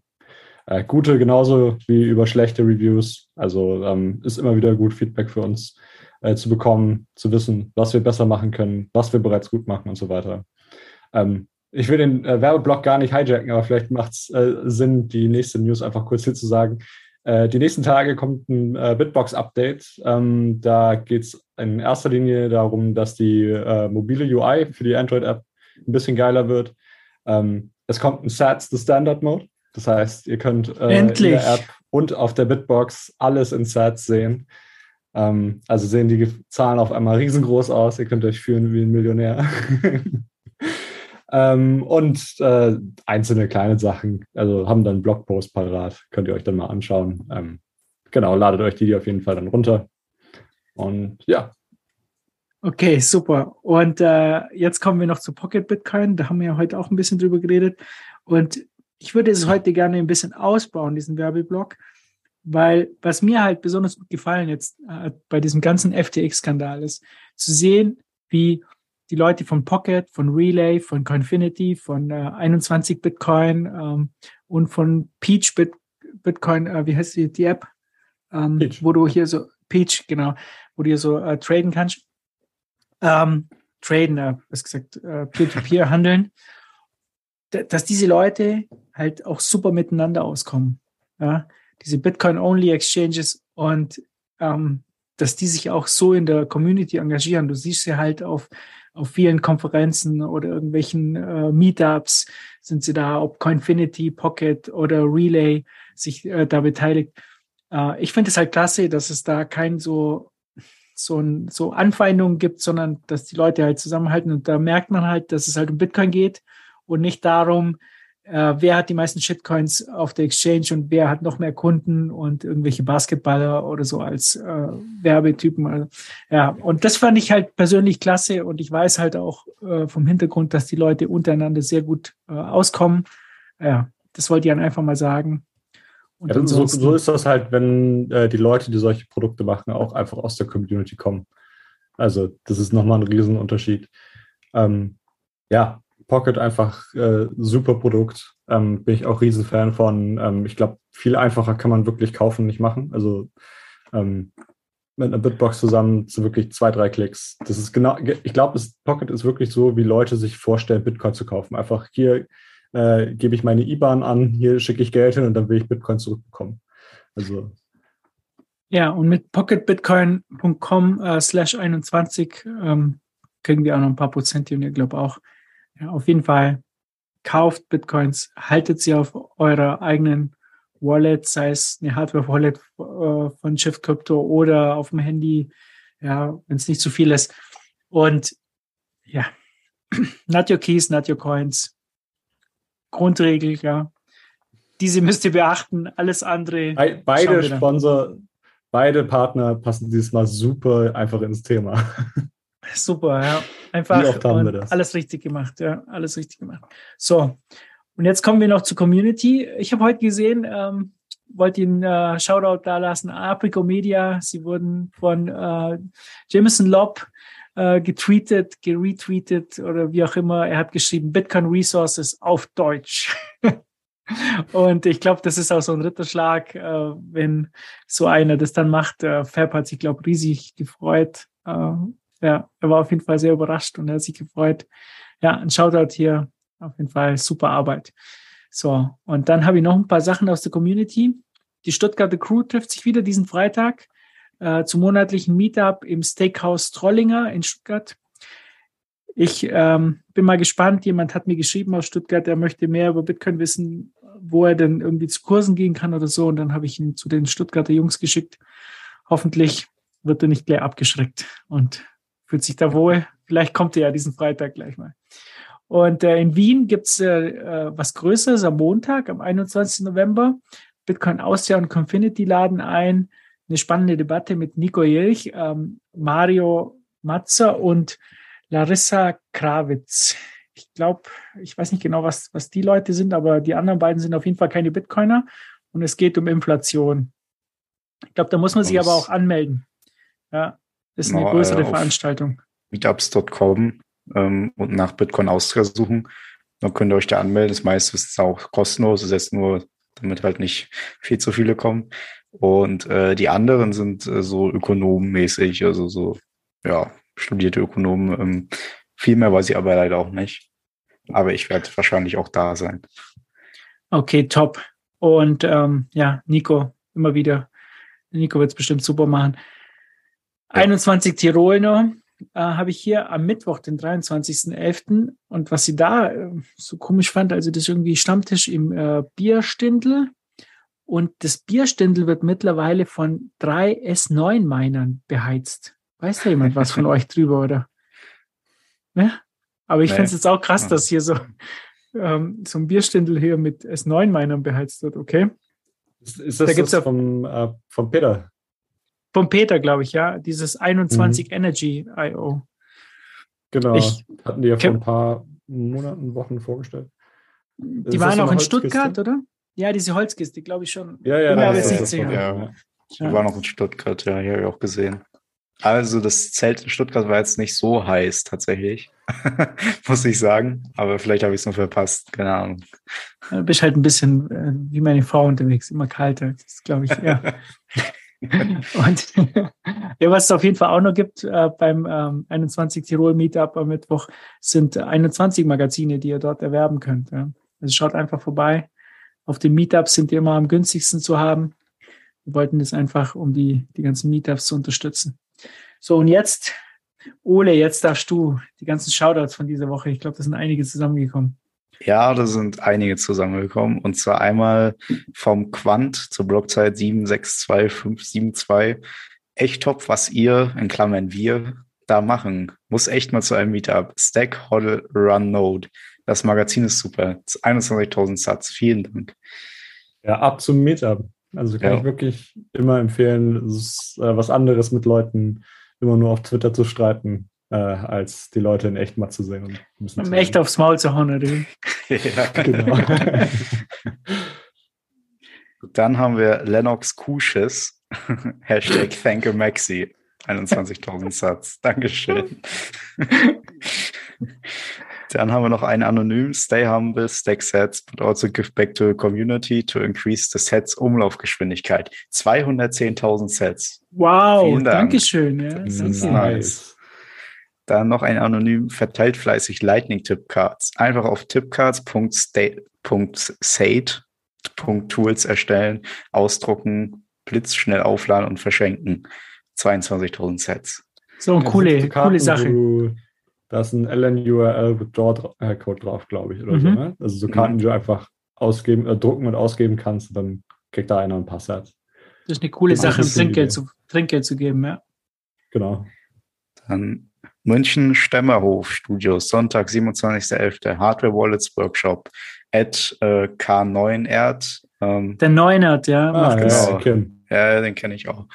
äh, gute genauso wie über schlechte Reviews. Also ähm, ist immer wieder gut Feedback für uns äh, zu bekommen, zu wissen, was wir besser machen können, was wir bereits gut machen und so weiter. Ähm, ich will den äh, Werbeblock gar nicht hijacken, aber vielleicht macht es äh, Sinn, die nächste News einfach kurz hier zu sagen. Äh, die nächsten Tage kommt ein äh, Bitbox-Update. Ähm, da geht es in erster Linie darum, dass die äh, mobile UI für die Android-App ein bisschen geiler wird. Ähm, es kommt ein SATS, the Standard Mode. Das heißt, ihr könnt äh, in der App und auf der Bitbox alles in SATS sehen. Ähm, also sehen die Zahlen auf einmal riesengroß aus. Ihr könnt euch fühlen wie ein Millionär. [LAUGHS] ähm, und äh, einzelne kleine Sachen, also haben dann Blogpost parat, könnt ihr euch dann mal anschauen. Ähm, genau, ladet euch die auf jeden Fall dann runter. Und ja. Okay, super. Und äh, jetzt kommen wir noch zu Pocket Bitcoin. Da haben wir ja heute auch ein bisschen drüber geredet. Und ich würde es heute gerne ein bisschen ausbauen, diesen Werbeblock. Weil was mir halt besonders gut gefallen jetzt äh, bei diesem ganzen FTX-Skandal ist, zu sehen, wie die Leute von Pocket, von Relay, von Coinfinity, von äh, 21 Bitcoin ähm, und von Peach Bit Bitcoin, äh, wie heißt die, die App, ähm, wo du hier so, Peach, genau, wo du hier so äh, traden kannst. Ähm, traden, äh, was gesagt, äh, Peer-to-Peer -Peer [LAUGHS] handeln, dass diese Leute halt auch super miteinander auskommen. Ja? diese Bitcoin-Only-Exchanges und ähm, dass die sich auch so in der Community engagieren. Du siehst sie halt auf, auf vielen Konferenzen oder irgendwelchen äh, Meetups sind sie da, ob Coinfinity, Pocket oder Relay sich äh, da beteiligt. Äh, ich finde es halt klasse, dass es da kein so so, ein, so Anfeindungen gibt, sondern dass die Leute halt zusammenhalten und da merkt man halt, dass es halt um Bitcoin geht und nicht darum, äh, wer hat die meisten Shitcoins auf der Exchange und wer hat noch mehr Kunden und irgendwelche Basketballer oder so als äh, Werbetypen. Also, ja, und das fand ich halt persönlich klasse und ich weiß halt auch äh, vom Hintergrund, dass die Leute untereinander sehr gut äh, auskommen. Ja, das wollte ich dann einfach mal sagen. Ja, so, so, ist das halt, wenn äh, die Leute, die solche Produkte machen, auch einfach aus der Community kommen. Also das ist nochmal ein Riesenunterschied. Ähm, ja, Pocket einfach äh, super Produkt. Ähm, bin ich auch Riesenfan von. Ähm, ich glaube, viel einfacher kann man wirklich kaufen, nicht machen. Also ähm, mit einer Bitbox zusammen zu wirklich zwei, drei Klicks. Das ist genau, ich glaube, Pocket ist wirklich so, wie Leute sich vorstellen, Bitcoin zu kaufen. Einfach hier äh, gebe ich meine IBAN an, hier schicke ich Geld hin und dann will ich Bitcoin zurückbekommen. Also ja, und mit pocketbitcoin.com äh, slash 21 ähm, kriegen wir auch noch ein paar Prozent und ihr glaubt auch ja, auf jeden Fall kauft Bitcoins, haltet sie auf eurer eigenen Wallet, sei es eine Hardware-Wallet äh, von Shift Crypto oder auf dem Handy, ja, wenn es nicht zu viel ist. Und ja, [CLEARS THROAT] not your keys, not your coins. Grundregel, ja. Diese müsst ihr beachten. Alles andere. Be beide Sponsor, beide Partner passen diesmal super einfach ins Thema. [LAUGHS] Super, ja. Einfach alles richtig gemacht, ja, alles richtig gemacht. So, und jetzt kommen wir noch zur Community. Ich habe heute gesehen, ähm, wollte Ihnen äh, Shoutout da lassen, Aprico Media. Sie wurden von äh, Jameson Lobb äh, getweetet, geretweetet oder wie auch immer. Er hat geschrieben, Bitcoin Resources auf Deutsch. [LAUGHS] Und ich glaube, das ist auch so ein Ritterschlag, äh, wenn so einer das dann macht. Äh, Fab hat sich, glaube riesig gefreut. Äh, ja, er war auf jeden Fall sehr überrascht und er hat sich gefreut. Ja, ein Shoutout hier. Auf jeden Fall super Arbeit. So, und dann habe ich noch ein paar Sachen aus der Community. Die Stuttgarter Crew trifft sich wieder diesen Freitag äh, zum monatlichen Meetup im Steakhouse Trollinger in Stuttgart. Ich ähm, bin mal gespannt. Jemand hat mir geschrieben aus Stuttgart, er möchte mehr über Bitcoin wissen, wo er denn irgendwie zu Kursen gehen kann oder so. Und dann habe ich ihn zu den Stuttgarter Jungs geschickt. Hoffentlich wird er nicht gleich abgeschreckt und fühlt sich da wohl. Vielleicht kommt er ja diesen Freitag gleich mal. Und äh, in Wien gibt's äh, äh, was Größeres am Montag, am 21. November. Bitcoin Austria und Confinity laden ein. Eine spannende Debatte mit Nico Jelch, ähm, Mario Matzer und Larissa Krawitz. Ich glaube, ich weiß nicht genau, was, was die Leute sind, aber die anderen beiden sind auf jeden Fall keine Bitcoiner und es geht um Inflation. Ich glaube, da muss man sich aber auch anmelden. Ja, ist eine no, größere äh, Veranstaltung. Meetups.com ähm, und nach Bitcoin Austria suchen. Dann könnt ihr euch da anmelden. Das meiste ist auch kostenlos. Das heißt nur, damit halt nicht viel zu viele kommen. Und äh, die anderen sind äh, so ökonomenmäßig, also so, ja, studierte Ökonomen. Ähm, viel mehr weiß ich aber leider auch nicht. Aber ich werde wahrscheinlich auch da sein. Okay, top. Und ähm, ja, Nico, immer wieder. Nico wird es bestimmt super machen. Ja. 21 Tirol noch äh, habe ich hier am Mittwoch, den 23.11. Und was sie da äh, so komisch fand, also das ist irgendwie Stammtisch im äh, Bierstindel. Und das Bierstindel wird mittlerweile von drei S9-Minern beheizt. Weiß da jemand was von [LAUGHS] euch drüber, oder? Ne? Aber ich nee. finde es jetzt auch krass, dass hier so, ähm, so ein Bierstindel hier mit S9-Minern beheizt wird, okay? Ist, ist das, da gibt's das vom, äh, vom Peter? Vom Peter, glaube ich, ja. Dieses 21 mhm. Energy IO. Genau. Ich, Hatten die ja vor ein paar Monaten, Wochen vorgestellt. Die ist waren auch in Stuttgart, oder? Ja, diese Holzkiste, glaube ich schon. Ja, ja, ja, das ist das ja. ja. Die waren auch in Stuttgart, ja, hier habe ich auch gesehen. Also das Zelt in Stuttgart war jetzt nicht so heiß tatsächlich, [LAUGHS] muss ich sagen. Aber vielleicht habe ich es nur verpasst, keine Ahnung. Du bist halt ein bisschen äh, wie meine Frau unterwegs, immer kalter. Das glaube ich, ja. [LAUGHS] Und [LAUGHS] ja, was es auf jeden Fall auch noch gibt äh, beim ähm, 21 Tirol Meetup am Mittwoch, sind 21 Magazine, die ihr dort erwerben könnt. Ja. Also schaut einfach vorbei. Auf den Meetups sind die immer am günstigsten zu haben. Wir wollten das einfach, um die, die ganzen Meetups zu unterstützen. So, und jetzt, Ole, jetzt darfst du die ganzen Shoutouts von dieser Woche. Ich glaube, da sind einige zusammengekommen. Ja, da sind einige zusammengekommen. Und zwar einmal vom Quant zur Blockzeit 762572. Echt top, was ihr, in Klammern wir, da machen. Muss echt mal zu einem Meetup. Stack, Hodl, Run, Node. Das Magazin ist super. 21.000 Satz. Vielen Dank. Ja, ab zum Meetup. Also kann ja. ich wirklich immer empfehlen, ist, äh, was anderes mit Leuten immer nur auf Twitter zu streiten, äh, als die Leute in echt mal zu sehen. Und um echt aufs Maul zu hauen, oder? [LAUGHS] ja, genau. [LAUGHS] Dann haben wir Lennox Kusches. [LAUGHS] Hashtag Thank you Maxi. 21.000 Satz. Dankeschön. Dann haben wir noch einen anonym. Stay humble, stack sets, but also give back to the community to increase the sets Umlaufgeschwindigkeit. 210.000 Sets. Wow, Dank. Dankeschön. Ja, das ist nice. Dann noch ein anonym, verteilt fleißig Lightning Tip Cards. Einfach auf tipcards.state.tools erstellen, ausdrucken, blitzschnell aufladen und verschenken. 22.000 Sets. So, coole, coole Sache. Da ist ein LNURL-Withdraw-Code drauf, glaube ich, oder mhm. so. Ne? Also so Karten, die du einfach ausgeben, äh, drucken und ausgeben kannst, dann kriegt da einer ein paar Sets. Das ist eine coole das Sache, Trinkgeld zu, Trinkgeld zu geben, ja. Genau. Dann München Stemmerhof Studios, Sonntag, 27.11. Hardware Wallets Workshop at äh, K9erd. Ähm, Der Neunert, ja. Ah, ja, genau. ja, den kenne ich auch.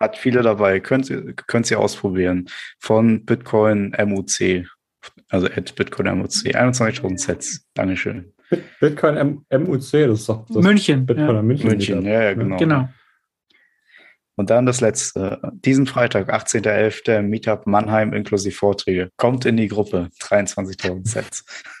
Hat viele dabei. Könnt ihr, könnt ihr ausprobieren. Von Bitcoin MUC. Also at Bitcoin MUC. 21.000 Sets. Dankeschön. Bitcoin M MUC, das ist doch das München. Bitcoin ja. München. München, ja, ja, genau. Genau. Und dann das letzte. Diesen Freitag, 18.11. Meetup Mannheim inklusive Vorträge. Kommt in die Gruppe. 23.000 Sets. [LAUGHS]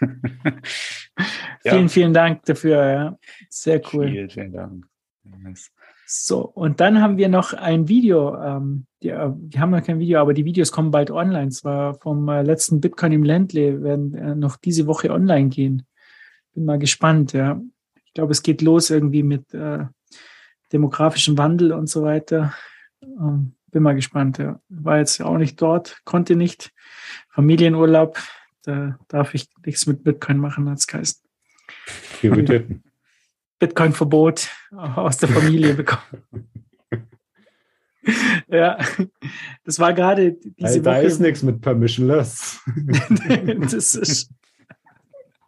ja. Vielen, vielen Dank dafür. Ja. Sehr cool. Vielen, vielen Dank. Nice. So, und dann haben wir noch ein Video. Ähm, die, äh, wir haben noch kein Video, aber die Videos kommen bald online. Zwar vom äh, letzten Bitcoin im Ländle werden äh, noch diese Woche online gehen. Bin mal gespannt, ja. Ich glaube, es geht los irgendwie mit äh, demografischem Wandel und so weiter. Ähm, bin mal gespannt, ja. War jetzt auch nicht dort, konnte nicht. Familienurlaub, da darf ich nichts mit Bitcoin machen, als Geist. Prioritäten. Bitcoin-Verbot aus der Familie [LAUGHS] bekommen. ja, das war gerade diese da, Woche. Da ist nichts mit permissionless. [LAUGHS] das ist.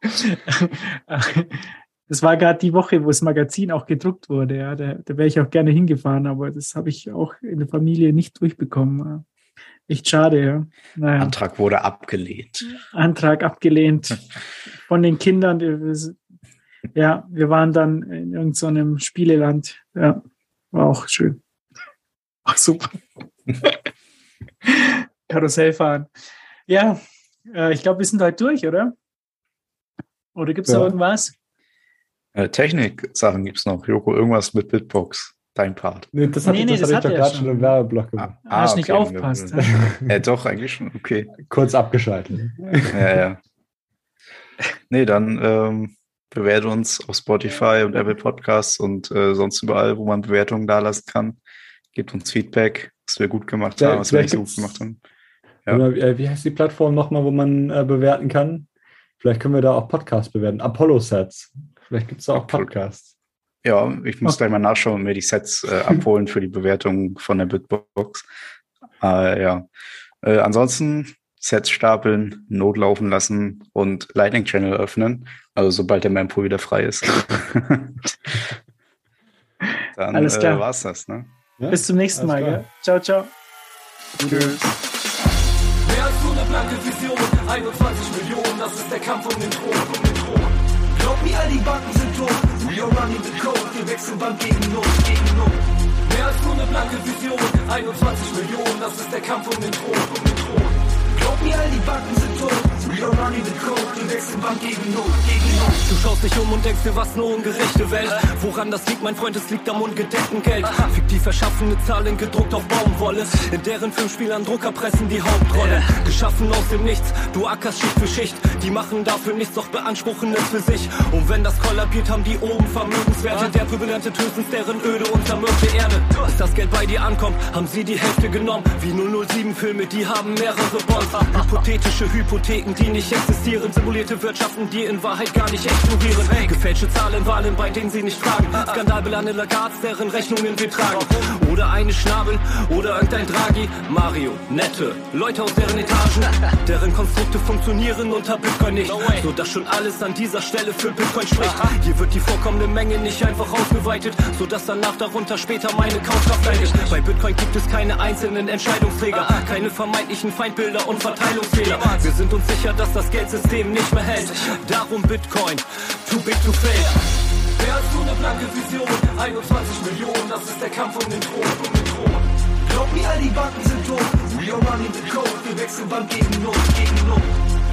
[LAUGHS] Das war gerade die Woche, wo das Magazin auch gedruckt wurde. Ja, da, da wäre ich auch gerne hingefahren, aber das habe ich auch in der Familie nicht durchbekommen. Echt schade, ja. Naja. Antrag wurde abgelehnt. Antrag abgelehnt [LAUGHS] von den Kindern ja, wir waren dann in irgendeinem so Spieleland. Ja, war auch schön. Ach, super. [LAUGHS] Karussell fahren. Ja, Äh, ich glaube, wir sind heute durch, oder? Oder gibt es Ja. noch irgendwas? Äh, Technik-Sachen gibt es noch. Joko, irgendwas mit Bitbox. Dein Part. Nee, das hatte, Nee, nee, das das hatte ich doch er gerade schon. im Werbeblock gemacht. Hast nicht aufpasst. Ja, [LAUGHS] doch, eigentlich schon. Okay. Kurz abgeschaltet. Ja, ja. Nee, dann ähm, bewerte uns auf Spotify und Apple Podcasts und äh, sonst überall, wo man Bewertungen dalassen kann. Gebt uns Feedback, was wir gut gemacht Ja, haben, was wir nicht so gut gemacht haben. Ja. Äh, wie heißt die Plattform nochmal, wo man äh, bewerten kann? Vielleicht können wir da auch Podcasts bewerten. Apollo-Sets. Vielleicht gibt es da auch Podcasts. Ja, ich muss gleich mal nachschauen und mir die Sets äh, [LAUGHS] abholen für die Bewertung von der Bitbox. Äh, ja. Äh, ansonsten Sets stapeln, Not laufen lassen und Lightning Channel öffnen. Also sobald der Mempool wieder frei ist. [LAUGHS] Dann Alles klar. Äh, war's das, ne? Ja? Bis zum nächsten Alles Mal. klar. Gell? Ciao, ciao. Tschüss. Mehr als nur eine blanke Vision, 21 Millionen, das ist der Kampf um um den Thron. All die Banken sind tot, we are running the code, wir wechseln Bank gegen Not, gegen Not. Mehr als nur eine blanke Vision, 21 Millionen, das ist der Kampf um den Thron, um den Thron. All die Banken sind tot, are running the code, wechseln Bank gegen Not. Du schaust dich um und denkst dir, was eine ungerechte Welt. Woran das liegt, mein Freund, es liegt am ungedeckten Geld. Fiktiv erschaffene Zahlen gedruckt auf Baumwolle. In deren Filmspielern Drucker pressen die Hauptrolle. Geschaffen aus dem Nichts, du ackerst Schicht für Schicht. Die machen dafür nichts, doch beanspruchen es für sich. Und wenn das kollabiert, haben die oben Vermögenswerte. Der erntet höchstens deren öde und zermürbte Erde. Bis das Geld bei dir ankommt, haben sie die Hälfte genommen. Wie 007-Filme, die haben mehrere Bonds. Hypothetische Hypotheken, die nicht existieren. Simulierte Wirtschaften, die in Wahrheit gar nicht explodieren. Gefälschte Zahlen, Wahlen, bei denen sie nicht fragen. Skandalbelange Lagards, deren Rechnungen wir tragen. Oder eine Schnabel, oder irgendein Draghi. Mario, nette Leute aus deren Etagen. Deren Konstrukte funktionieren unter Bitcoin nicht. So dass schon alles an dieser Stelle für Bitcoin spricht. Hier wird die vorkommende Menge nicht einfach ausgeweitet. So dass danach darunter später meine Kaufkraft leidet. Bei Bitcoin gibt es keine einzelnen Entscheidungsträger. Keine vermeintlichen Feindbilder und Verteilungsfehler. Wir sind uns sicher, dass das Geldsystem nicht mehr hält. Darum Bitcoin, too big to fail. Mehr als nur eine blanke Vision, 21 Millionen, das ist der Kampf um den Thron, um den Thron. Glaub mir, all die Banken sind tot, we are running the code, wir wechseln Bank gegen Not, gegen Not.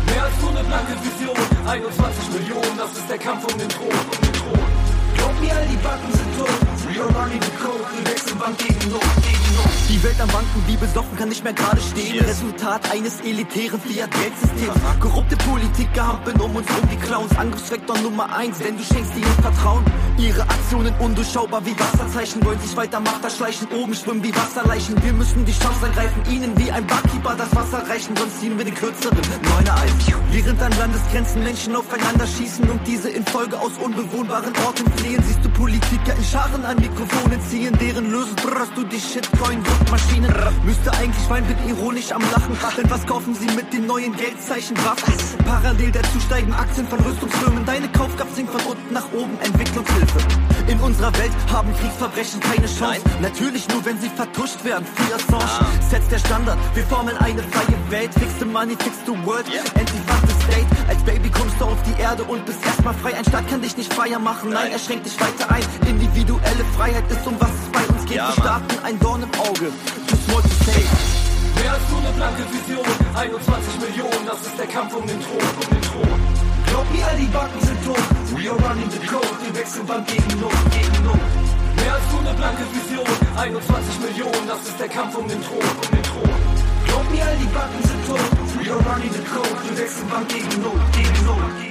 Mehr als nur eine blanke Vision, 21 Millionen, das ist der Kampf um den Thron, um den Thron. Mir, all die Banken sind tot, are running the code, wir wechseln Bank gegen Not, gegen Not. Die Welt am Banken wie besoffen kann nicht mehr gerade stehen. Resultat eines elitären Fiat-Geldsystems. Korrupte Politiker hampeln um uns rum wie Clowns. Angriffsvektor Nummer eins, denn du schenkst ihnen Vertrauen. Ihre Aktionen undurchschaubar wie Wasserzeichen. Wollen sich weiter Macht erschleichen, oben schwimmen wie Wasserleichen. Wir müssen die Chance ergreifen, ihnen wie ein Barkeeper das Wasser reichen. Sonst ziehen wir den kürzeren, neuner Eis. Während an Landesgrenzen Menschen aufeinander schießen und diese in Folge aus unbewohnbaren Orten fliehen, siehst du Politiker in Scharen an Mikrofonen ziehen, deren Lösen brrrst du die Shitcoin-Druckmaschinen. Müsste eigentlich weinen, bin ironisch am Lachen. Denn was kaufen sie mit den neuen Geldzeichen Waffen? Parallel dazu steigen Aktien von Rüstungsfirmen. Deine Kaufkraft sinkt von unten nach oben, Entwicklungshilfe. In unserer Welt haben Kriegsverbrechen keine Chance. Natürlich nur, wenn sie vertuscht werden. Free Assange setzt der Standard. Wir formen eine freie Welt. Fix the money, fix the world. Anti-Fast the state. Als Baby kommst du auf die Erde und bist erstmal frei. Ein Staat kann dich nicht freier machen. Nein, er schränkt dich weiter ein. Individuelle Freiheit ist um was es bei uns geht. Wir starten ein Dorn im Auge. Small to say. Mehr als nur eine blanke Vision, 21 Millionen, das ist der Kampf um den Thron, um den Thron. Glaub mir, all die Banken sind tot, we are running the code, wir wechseln Bank gegen Not, gegen Not. Mehr als nur eine blanke Vision, 21 Millionen, das ist der Kampf um den Thron, um den Thron. Glaub mir, all die Banken sind tot, we are running the code, wir wechseln Bank gegen Not, gegen Not.